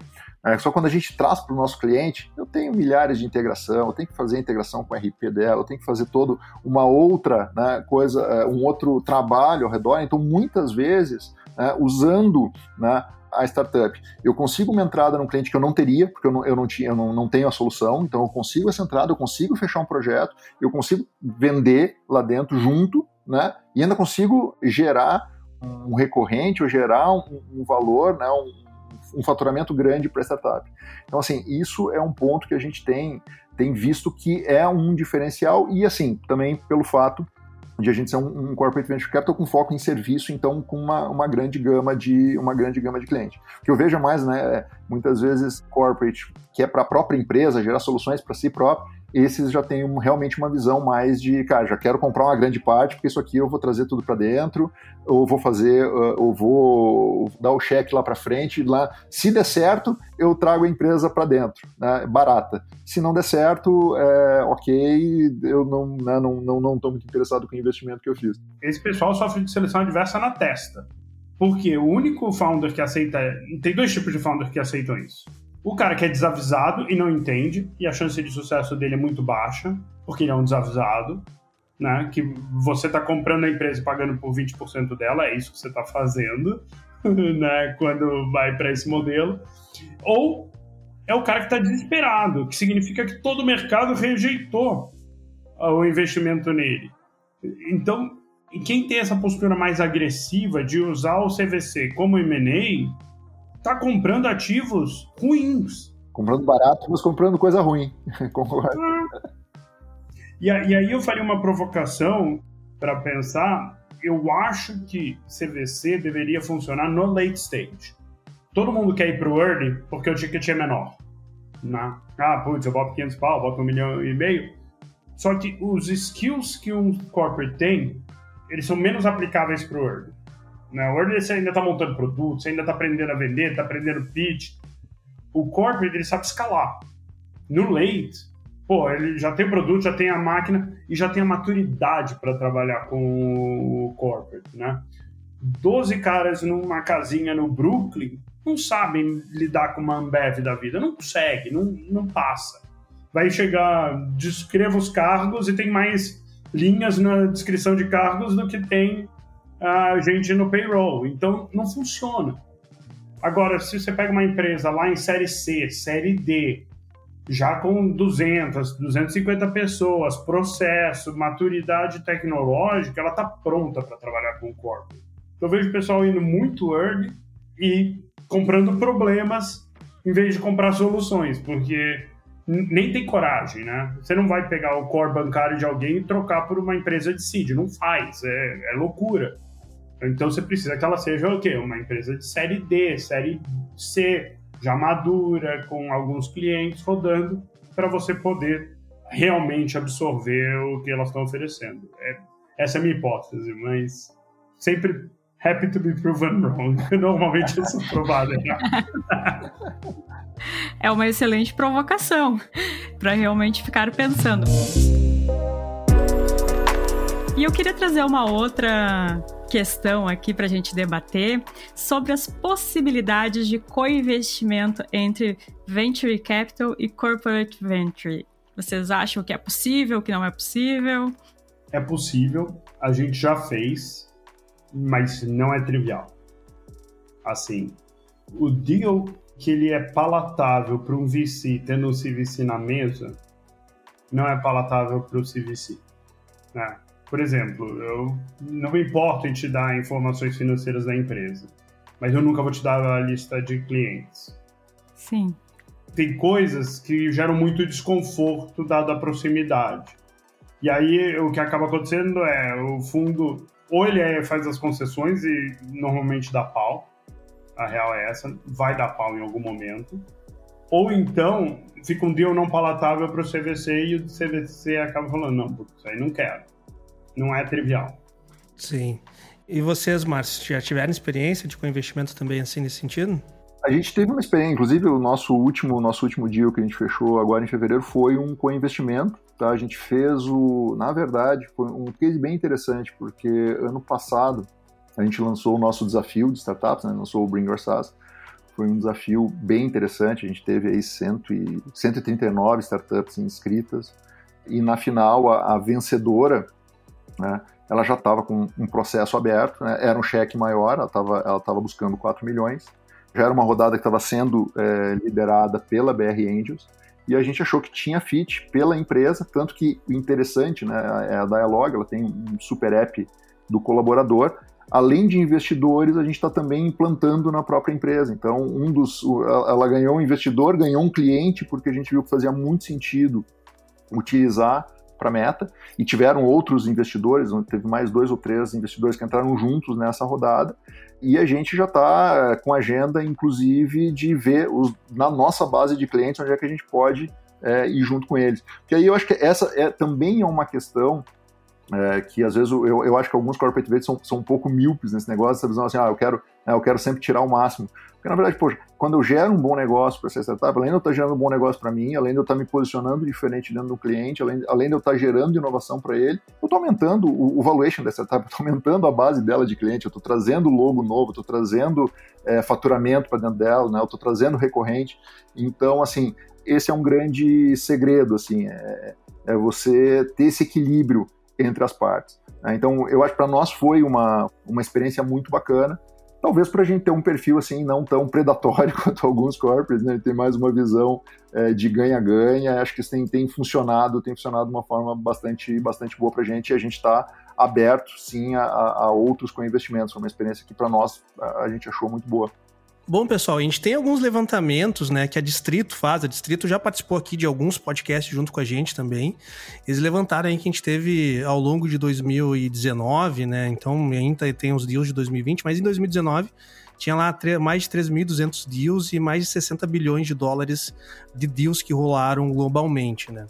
É, só quando a gente traz para o nosso cliente, eu tenho milhares de integração, eu tenho que fazer a integração com o RP dela, eu tenho que fazer todo uma outra né, coisa, é, um outro trabalho ao redor. Então, muitas vezes, né, usando né, a startup. Eu consigo uma entrada num cliente que eu não teria, porque eu não, eu não, tinha, eu não, não tenho a solução, então eu consigo essa entrada, eu consigo fechar um projeto, eu consigo vender lá dentro junto, né? E ainda consigo gerar um recorrente ou gerar um, um valor, né? Um, um faturamento grande para a startup. Então, assim, isso é um ponto que a gente tem, tem visto que é um diferencial e, assim, também pelo fato de a gente ser um, um, corporate venture capital com foco em serviço, então com uma, uma grande gama de uma grande gama de clientes. O que eu vejo mais, né, é, muitas vezes corporate que é para a própria empresa gerar soluções para si próprio, esses já têm realmente uma visão mais de, cara, já quero comprar uma grande parte, porque isso aqui eu vou trazer tudo para dentro, ou vou fazer, uh, ou vou dar o cheque lá para frente, lá, se der certo, eu trago a empresa para dentro, né, barata. Se não der certo, é, ok, eu não estou né, não, não, não muito interessado com o investimento que eu fiz. Esse pessoal sofre de seleção adversa na testa. Porque o único founder que aceita. Tem dois tipos de founder que aceitam isso o cara que é desavisado e não entende, e a chance de sucesso dele é muito baixa, porque ele é um desavisado, né? Que você está comprando a empresa e pagando por 20% dela, é isso que você está fazendo, né? Quando vai para esse modelo. Ou é o cara que está desesperado, que significa que todo o mercado rejeitou o investimento nele. Então, quem tem essa postura mais agressiva de usar o CVC como M&A tá comprando ativos ruins. Comprando barato, mas comprando coisa ruim. e, e aí eu faria uma provocação para pensar. Eu acho que CVC deveria funcionar no late stage. Todo mundo quer ir para o early porque o ticket é menor. Né? Ah, putz, eu boto 500 pau, boto um milhão e meio. Só que os skills que um corporate tem, eles são menos aplicáveis para o early. Né? O early você ainda está montando produto, você ainda está aprendendo a vender, está aprendendo pitch. O corporate ele sabe escalar. No late, pô, ele já tem o produto, já tem a máquina e já tem a maturidade para trabalhar com o corporate, né? Doze caras numa casinha no Brooklyn não sabem lidar com uma Ambev da vida, não consegue, não, não passa. Vai chegar, descreva os cargos e tem mais linhas na descrição de cargos do que tem a gente no payroll. Então, não funciona. Agora, se você pega uma empresa lá em série C, série D, já com 200, 250 pessoas, processo, maturidade tecnológica, ela está pronta para trabalhar com o corpo. Eu vejo o pessoal indo muito early e comprando problemas em vez de comprar soluções, porque nem tem coragem, né? Você não vai pegar o core bancário de alguém e trocar por uma empresa de seed, não faz, é, é loucura. Então você precisa que ela seja o quê? Uma empresa de série D, série C, já madura, com alguns clientes rodando, para você poder realmente absorver o que elas estão oferecendo. É, essa é a minha hipótese, mas sempre happy to be proven wrong. Normalmente eu sou provado É uma excelente provocação para realmente ficar pensando. E eu queria trazer uma outra questão aqui para a gente debater sobre as possibilidades de co-investimento entre venture capital e corporate venture. Vocês acham que é possível, que não é possível? É possível, a gente já fez, mas não é trivial. Assim, o deal que ele é palatável para um VC tendo um CVC na mesa, não é palatável para o CVC. Né? Por exemplo, eu não me importo em te dar informações financeiras da empresa, mas eu nunca vou te dar a lista de clientes. Sim. Tem coisas que geram muito desconforto dada a proximidade. E aí o que acaba acontecendo é o fundo ou ele é, faz as concessões e normalmente dá pau, a real é essa, vai dar pau em algum momento, ou então fica um deal não palatável para o CVC e o CVC acaba falando, não, isso aí não quero não é trivial. Sim. E vocês, Márcio, já tiveram experiência de co-investimento também assim nesse sentido? A gente teve uma experiência, inclusive o nosso último, nosso último deal que a gente fechou agora em fevereiro foi um co-investimento. Tá? A gente fez o, na verdade, foi um case bem interessante, porque ano passado a gente lançou o nosso desafio de startups, né? lançou o Bring Your SaaS. Foi um desafio bem interessante, a gente teve aí cento e, 139 startups inscritas, e na final a, a vencedora né, ela já estava com um processo aberto, né, era um cheque maior, ela estava buscando 4 milhões, já era uma rodada que estava sendo é, liderada pela BR Angels, e a gente achou que tinha fit pela empresa, tanto que o interessante, né, é a Dialog, ela tem um super app do colaborador, além de investidores, a gente está também implantando na própria empresa. Então, um dos, ela ganhou um investidor, ganhou um cliente, porque a gente viu que fazia muito sentido utilizar a meta, e tiveram outros investidores, teve mais dois ou três investidores que entraram juntos nessa rodada, e a gente já está é, com agenda, inclusive, de ver os, na nossa base de clientes onde é que a gente pode é, ir junto com eles. Porque aí eu acho que essa é, também é uma questão é, que às vezes eu, eu acho que alguns corporate ventures são, são um pouco míopes nesse negócio, essa visão assim, ah, eu quero, né, eu quero sempre tirar o máximo. Porque na verdade, poxa, quando eu gero um bom negócio para essa startup, além de eu estar gerando um bom negócio para mim, além de eu estar me posicionando diferente dentro do cliente, além, além de eu estar gerando inovação para ele, eu estou aumentando o, o valuation dessa startup, estou aumentando a base dela de cliente, eu estou trazendo logo novo, estou trazendo é, faturamento para dentro dela, né, eu estou trazendo recorrente. Então, assim, esse é um grande segredo, assim, é, é você ter esse equilíbrio entre as partes. Né? Então, eu acho que para nós foi uma, uma experiência muito bacana. Talvez para a gente ter um perfil assim não tão predatório quanto alguns corporates, né? Ter mais uma visão é, de ganha-ganha. Acho que isso tem, tem funcionado, tem funcionado de uma forma bastante, bastante boa para a gente. E a gente está aberto, sim, a, a outros co-investimentos. Foi uma experiência que para nós a, a gente achou muito boa. Bom, pessoal, a gente tem alguns levantamentos, né, que a Distrito faz. A Distrito já participou aqui de alguns podcasts junto com a gente também. Eles levantaram aí que a gente teve ao longo de 2019, né? Então ainda tem os deals de 2020, mas em 2019 tinha lá mais de 3.200 deals e mais de 60 bilhões de dólares de deals que rolaram globalmente, né?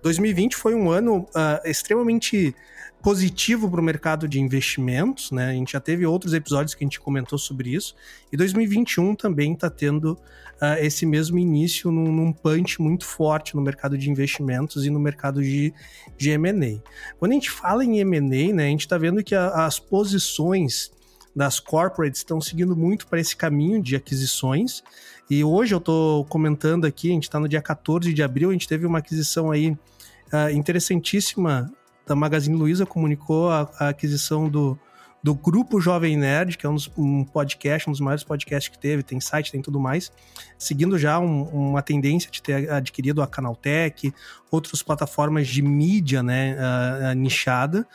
2020 foi um ano uh, extremamente positivo para o mercado de investimentos, né? A gente já teve outros episódios que a gente comentou sobre isso. E 2021 também está tendo uh, esse mesmo início num, num, punch muito forte no mercado de investimentos e no mercado de, de M&A. Quando a gente fala em M&A, né, a gente está vendo que a, as posições das corporates estão seguindo muito para esse caminho de aquisições. E hoje eu estou comentando aqui, a gente está no dia 14 de abril, a gente teve uma aquisição aí uh, interessantíssima da Magazine Luiza comunicou a, a aquisição do, do Grupo Jovem Nerd, que é um, dos, um podcast, um dos maiores podcasts que teve, tem site, tem tudo mais, seguindo já um, uma tendência de ter adquirido a Canaltech, outras plataformas de mídia, né, uh, uh, nichada.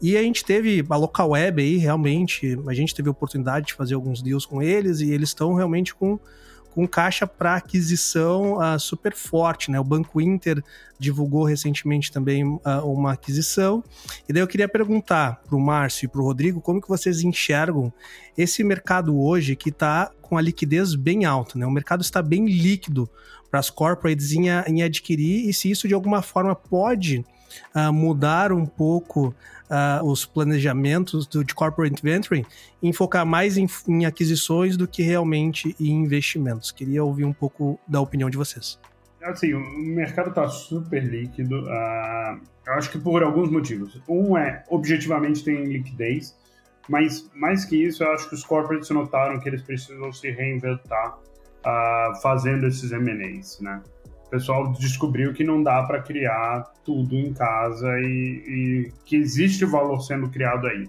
E a gente teve a Local Web aí, realmente, a gente teve a oportunidade de fazer alguns deals com eles e eles estão realmente com com caixa para aquisição uh, super forte, né? O Banco Inter divulgou recentemente também uh, uma aquisição. E daí eu queria perguntar para o Márcio e para o Rodrigo como que vocês enxergam esse mercado hoje que está com a liquidez bem alta, né? O mercado está bem líquido para as corporates em, em, adquirir e se isso de alguma forma pode uh, mudar um pouco uh, os planejamentos do, de corporate venturing em focar mais em, em aquisições do que realmente em investimentos. Queria ouvir um pouco da opinião de vocês. Assim, o mercado está super líquido. Uh, eu acho que por alguns motivos. Um é, objetivamente, tem liquidez, mas mais que isso, eu acho que os corporates notaram que eles precisam se reinventar uh, fazendo esses M&As, né? O pessoal descobriu que não dá para criar tudo em casa e, e, que existe valor sendo criado aí.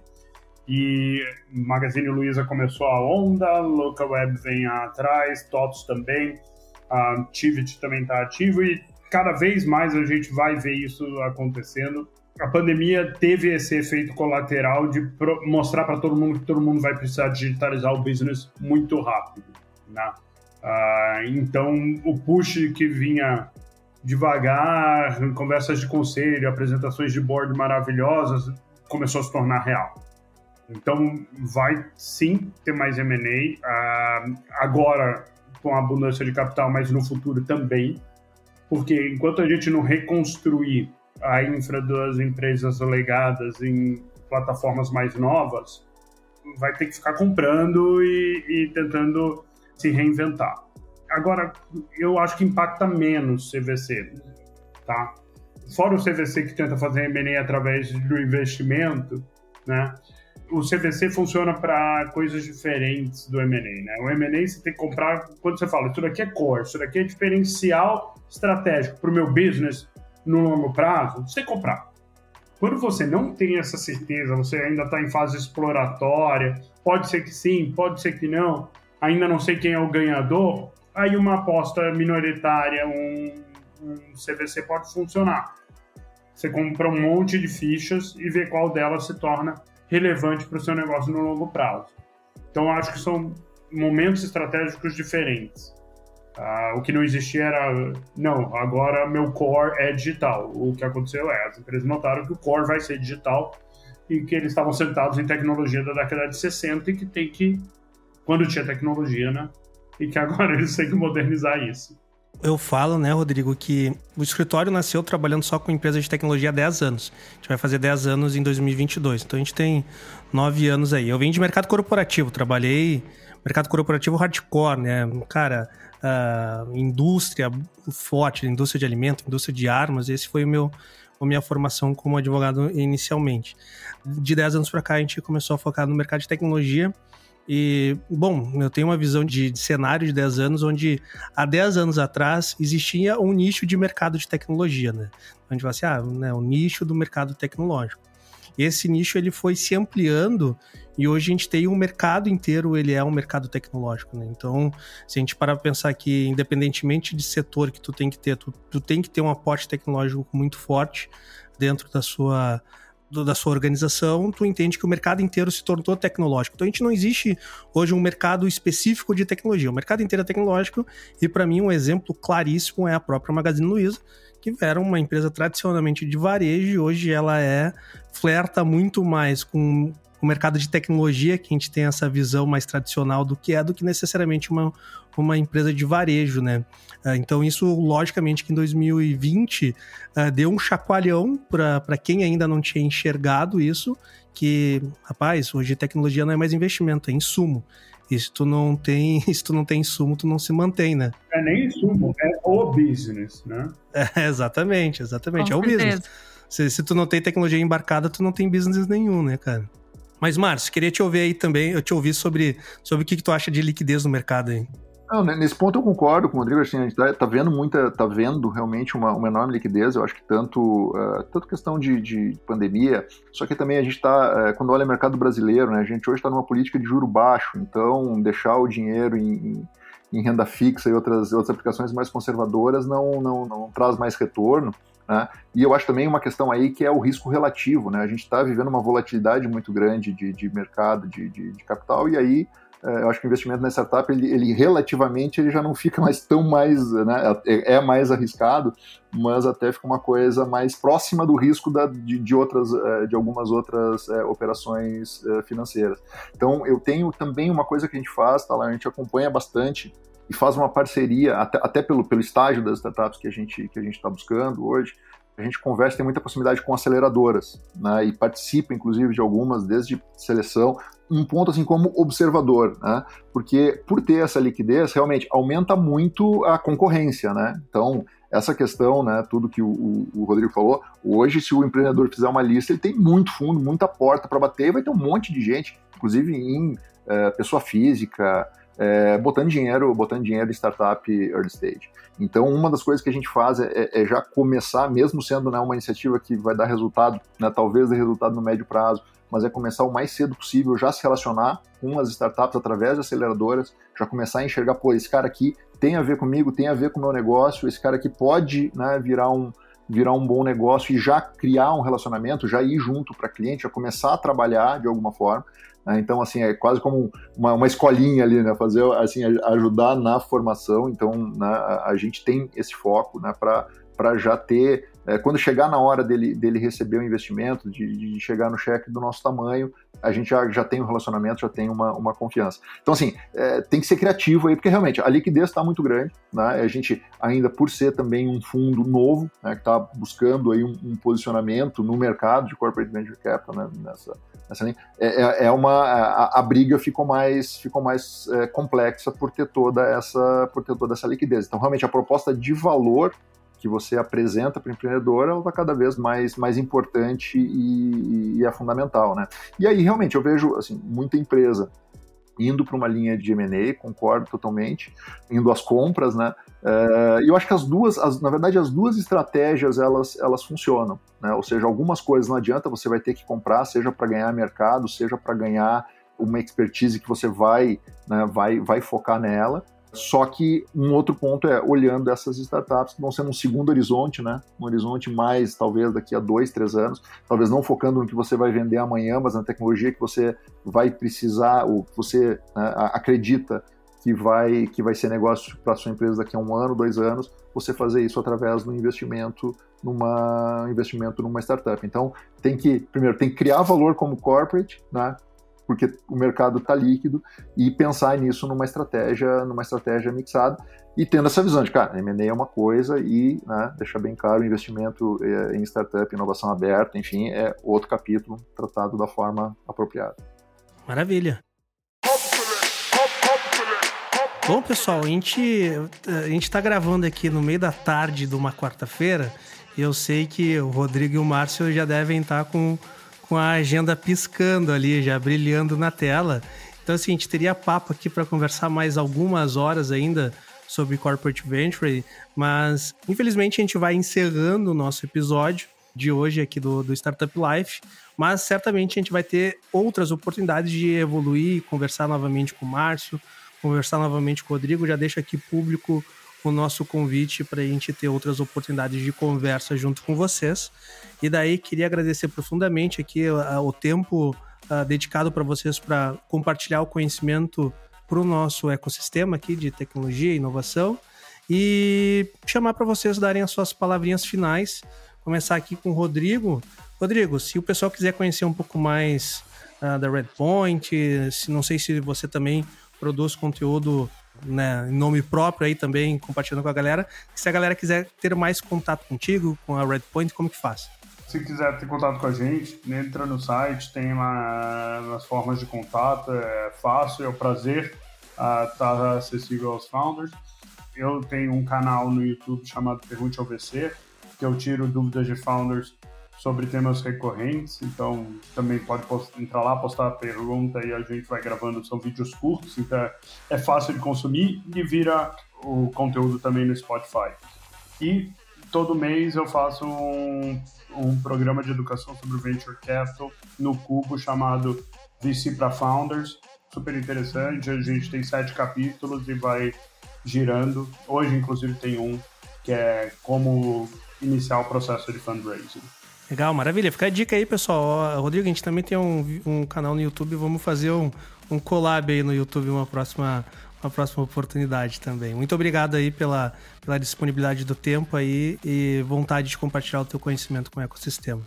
E Magazine Luiza começou a onda, Local Web vem atrás, TOTS também, a Tivit também está ativo e cada vez mais a gente vai ver isso acontecendo. A pandemia teve esse efeito colateral de mostrar para todo mundo que todo mundo vai precisar digitalizar o business muito rápido, né? Ah, então, o push que vinha devagar, conversas de conselho, apresentações de board maravilhosas, começou a se tornar real. Então, vai sim ter mais M&A, ah, agora com abundância de capital, mas no futuro também, porque enquanto a gente não reconstruir a infra das empresas legadas em plataformas mais novas, vai ter que ficar comprando e, e tentando se reinventar. Agora, eu acho que impacta menos CVC, tá? Fora o CVC que tenta fazer M&A através do investimento, né? O CVC funciona para coisas diferentes do M&A, né? O M&A você tem que comprar, quando você fala, isso daqui é core, isso daqui é diferencial estratégico para o meu business no longo prazo, você comprar. Quando você não tem essa certeza, você ainda está em fase exploratória, pode ser que sim, pode ser que não, ainda não sei quem é o ganhador, aí uma aposta minoritária, um, um CVC pode funcionar. Você compra um monte de fichas e vê qual delas se torna relevante para o seu negócio no longo prazo. Então, acho que são momentos estratégicos diferentes. Uh, o que não existia era, não, agora meu core é digital. O que aconteceu é, as empresas notaram que o core vai ser digital e que eles estavam sentados em tecnologia da década de 60 e que tem que, quando tinha tecnologia, né? E que agora eles têm que modernizar isso. Eu falo, né, Rodrigo, que o escritório nasceu trabalhando só com empresas de tecnologia há 10 anos. A gente vai fazer 10 anos em 2022. Então a gente tem 9 anos aí. Eu venho de mercado corporativo, trabalhei mercado corporativo hardcore, né? Cara, uh, indústria forte, indústria de alimento, indústria de armas, esse foi o meu a minha formação como advogado inicialmente. De 10 anos para cá a gente começou a focar no mercado de tecnologia e, bom, eu tenho uma visão de, de, cenário de 10 anos onde há 10 anos atrás existia um nicho de mercado de tecnologia, né? A gente fala assim, ah, né, o nicho do mercado tecnológico. Esse nicho ele foi se ampliando e hoje a gente tem um mercado inteiro, ele é um mercado tecnológico, né? Então, se a gente parar para pensar que independentemente de setor que tu tem que ter, tu, tu tem que ter um aporte tecnológico muito forte dentro da sua da sua organização, tu entende que o mercado inteiro se tornou tecnológico. Então a gente não existe hoje um mercado específico de tecnologia. O mercado inteiro é tecnológico e para mim um exemplo claríssimo é a própria Magazine Luiza, que era uma empresa tradicionalmente de varejo e hoje ela é flerta muito mais com o mercado de tecnologia, que a gente tem essa visão mais tradicional do que é, do que necessariamente uma, uma empresa de varejo, né? Ah, então, isso, logicamente, que em 2020 uh, deu um chacoalhão para quem ainda não tinha enxergado isso, que, rapaz, hoje tecnologia não é mais investimento, é insumo. E se tu não tem, se tu não tem insumo, tu não se mantém, né? É nem insumo, é o business, né? É, exatamente, exatamente. Com é certeza. o business. Se, se tu não tem tecnologia embarcada, tu não tem business nenhum, né, cara? Mas, Márcio, queria te ouvir aí também, eu te ouvir sobre, sobre o que, que tu acha de liquidez no mercado aí. Não, nesse ponto eu concordo com o Rodrigo, assim, a gente está tá vendo muita, tá vendo realmente uma, uma enorme liquidez, eu acho que tanto, uh, tanto questão de, de, pandemia, só que também a gente está, uh, quando olha o mercado brasileiro, né, a gente hoje está numa política de juro baixo, então deixar o dinheiro em, em, em, renda fixa e outras, outras aplicações mais conservadoras não, não, não traz mais retorno, né? E eu acho também uma questão aí que é o risco relativo, né? A gente está vivendo uma volatilidade muito grande de, de mercado, de, de, de capital, e aí é, eu acho que o investimento na startup, ele, ele, relativamente, ele já não fica mais tão mais, né, é, é, mais arriscado, mas até fica uma coisa mais próxima do risco da, de, de, outras, é, de algumas outras é, operações é, financeiras. Então, eu tenho também uma coisa que a gente faz, tá lá, a gente acompanha bastante e faz uma parceria, até, até pelo, pelo estágio das startups que a gente que a gente está buscando hoje, a gente conversa, tem muita proximidade com aceleradoras, né, e participa, inclusive, de algumas, desde seleção, um ponto assim como observador, né, porque por ter essa liquidez, realmente aumenta muito a concorrência, né, então essa questão, né, tudo que o, o, Rodrigo falou, hoje se o empreendedor fizer uma lista, ele tem muito fundo, muita porta para bater, vai ter um monte de gente, inclusive em é, pessoa física, é, botando dinheiro, botando dinheiro em startup early stage. Então, uma das coisas que a gente faz é, é, é já começar, mesmo sendo né, uma iniciativa que vai dar resultado, né, talvez dê resultado no médio prazo, mas é começar o mais cedo possível, já se relacionar com as startups através de aceleradoras, já começar a enxergar, pô, esse cara aqui tem a ver comigo, tem a ver com o meu negócio, esse cara aqui pode né, virar um virar um bom negócio e já criar um relacionamento, já ir junto para cliente, já começar a trabalhar de alguma forma. Né? Então, assim, é quase como uma, uma escolinha ali, né? Fazer, assim, ajudar na formação. Então, né, a, gente tem esse foco, né? Para já ter é, quando chegar na hora dele, dele receber o investimento, de, de, chegar no cheque do nosso tamanho, a gente já, já tem um relacionamento, já tem uma, uma confiança. Então, assim, é, tem que ser criativo aí, porque realmente a liquidez está muito grande, né? A gente, ainda por ser também um fundo novo, né, que está buscando aí um, um, posicionamento no mercado de corporate venture capital, né, nessa, nessa linha, é, é, é uma, a, a, briga ficou mais, ficou mais é, complexa por ter toda essa, por ter toda essa liquidez. Então, realmente, a proposta de valor que você apresenta para o empreendedor, ela está cada vez mais, mais importante e, e, é fundamental, né? E aí, realmente, eu vejo, assim, muita empresa indo para uma linha de M&A, concordo totalmente, indo às compras, né? Eh, e eu acho que as duas, as, na verdade, as duas estratégias, elas, elas funcionam, né? Ou seja, algumas coisas não adianta, você vai ter que comprar, seja para ganhar mercado, seja para ganhar uma expertise que você vai, né, vai, vai focar nela, só que um outro ponto é olhando essas startups que vão ser um segundo horizonte, né? Um horizonte mais, talvez, daqui a dois, três anos. Talvez não focando no que você vai vender amanhã, mas na tecnologia que você vai precisar, ou que você né, acredita que vai, que vai ser negócio para sua empresa daqui a um ano, dois anos, você fazer isso através do investimento numa investimento numa startup. Então, tem que, primeiro, tem que criar valor como corporate, né? Porque o mercado está líquido e pensar nisso numa estratégia, numa estratégia mixada e tendo essa visão de, cara, M&A é uma coisa e, né, deixar bem claro, investimento eh, em startup, inovação aberta, enfim, é outro capítulo tratado da forma apropriada. Maravilha. Bom, pessoal, a gente a gente está gravando aqui no meio da tarde de uma quarta-feira e eu sei que o Rodrigo e o Márcio já devem estar com, com a agenda piscando ali, já brilhando na tela. Então, assim, a gente teria papo aqui para conversar mais algumas horas ainda sobre Corporate Venture, mas infelizmente a gente vai encerrando o nosso episódio de hoje aqui do, do Startup Life, mas certamente a gente vai ter outras oportunidades de evoluir, conversar novamente com o Márcio, conversar novamente com o Rodrigo. Já deixo aqui público o nosso convite para a gente ter outras oportunidades de conversa junto com vocês. E daí queria agradecer profundamente aqui uh, o tempo uh, dedicado para vocês para compartilhar o conhecimento para o nosso ecossistema aqui de tecnologia e inovação e chamar para vocês darem as suas palavrinhas finais. Começar aqui com o Rodrigo. Rodrigo, se o pessoal quiser conhecer um pouco mais uh, da Redpoint, se não sei se você também produz conteúdo né, em nome próprio aí também, compartilhando com a galera. Se a galera quiser ter mais contato contigo, com a Redpoint, como que faz? Se quiser ter contato com a gente, entra no site, tem lá as formas de contato, é fácil, é um prazer estar uh, tá acessível aos founders. Eu tenho um canal no YouTube chamado Pergunte ao VC, que eu tiro dúvidas de founders sobre temas recorrentes, então também pode entrar lá, postar a pergunta e a gente vai gravando, são vídeos curtos, então é fácil de consumir e vira o conteúdo também no Spotify. E todo mês eu faço um, um programa de educação sobre Venture Capital no Cubo chamado VC para Founders, super interessante, a gente tem sete capítulos e vai girando. Hoje, inclusive, tem um que é como iniciar o processo de fundraising. Legal, maravilha. Fica a dica aí, pessoal. Rodrigo, a gente também tem um, um canal no YouTube. Vamos fazer um, um collab aí no YouTube uma próxima, uma próxima oportunidade também. Muito obrigado aí pela, pela disponibilidade do tempo aí e vontade de compartilhar o teu conhecimento com o ecossistema.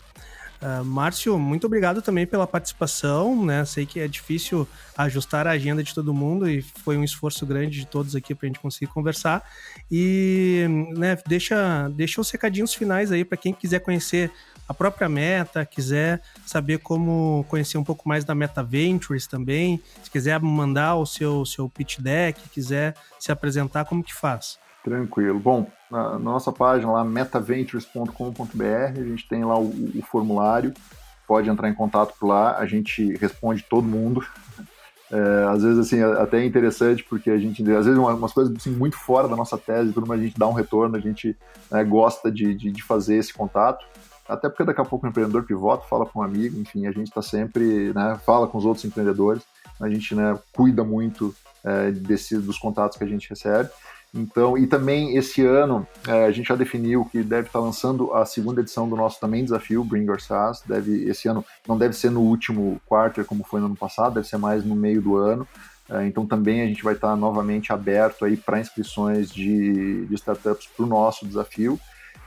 Uh, Márcio, muito obrigado também pela participação, né? Sei que é difícil ajustar a agenda de todo mundo e foi um esforço grande de todos aqui para a gente conseguir conversar. E né, deixa, deixa os recadinhos finais aí para quem quiser conhecer a própria Meta, quiser saber como conhecer um pouco mais da Meta Ventures também, se quiser mandar o seu, seu pitch deck, quiser se apresentar, como que faz? Tranquilo. Bom, na nossa página lá, metaventures.com.br, a gente tem lá o, o, formulário, pode entrar em contato por lá, a gente responde todo mundo. É, às vezes, assim, até é interessante, porque a gente, às vezes, umas coisas assim, muito fora da nossa tese, tudo, mas a gente dá um retorno, a gente né, gosta de, de, de fazer esse contato até porque daqui a pouco o empreendedor pivota, fala com um amigo, enfim, a gente está sempre, né, fala com os outros empreendedores, a gente né, cuida muito é, desse, dos contatos que a gente recebe. Então, e também esse ano é, a gente já definiu que deve estar tá lançando a segunda edição do nosso também desafio Bring Your SaaS. Deve esse ano não deve ser no último quarto como foi no ano passado, deve ser mais no meio do ano. É, então também a gente vai estar tá novamente aberto aí para inscrições de, de startups para o nosso desafio.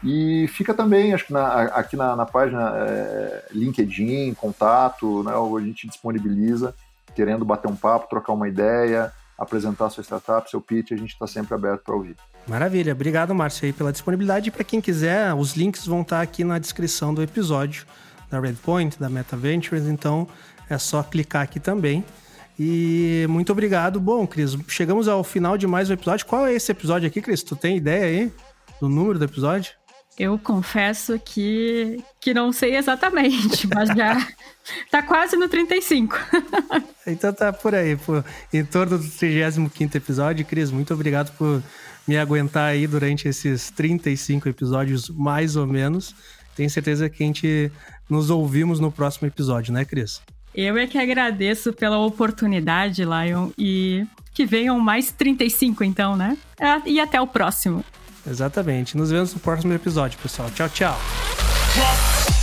E fica também, acho que na, aqui na, na página é, LinkedIn, contato, né, a gente disponibiliza, querendo bater um papo, trocar uma ideia, apresentar sua startup, seu pitch, a gente está sempre aberto para ouvir. Maravilha, obrigado Márcio aí pela disponibilidade. Para quem quiser, os links vão estar tá aqui na descrição do episódio da Redpoint, da Meta Ventures, então é só clicar aqui também. E muito obrigado. Bom, Cris, chegamos ao final de mais um episódio. Qual é esse episódio aqui, Cris? Tu tem ideia aí do número do episódio? Eu confesso que, que não sei exatamente, mas já tá quase no 35. então tá por aí, pô, em torno do 35 episódio. Cris, muito obrigado por me aguentar aí durante esses 35 episódios, mais ou menos. Tenho certeza que a gente nos ouvimos no próximo episódio, né, Cris? Eu é que agradeço pela oportunidade, Lion, e que venham mais 35, então, né? E até o próximo. Exatamente. Nos vemos no próximo episódio, pessoal. Tchau, tchau.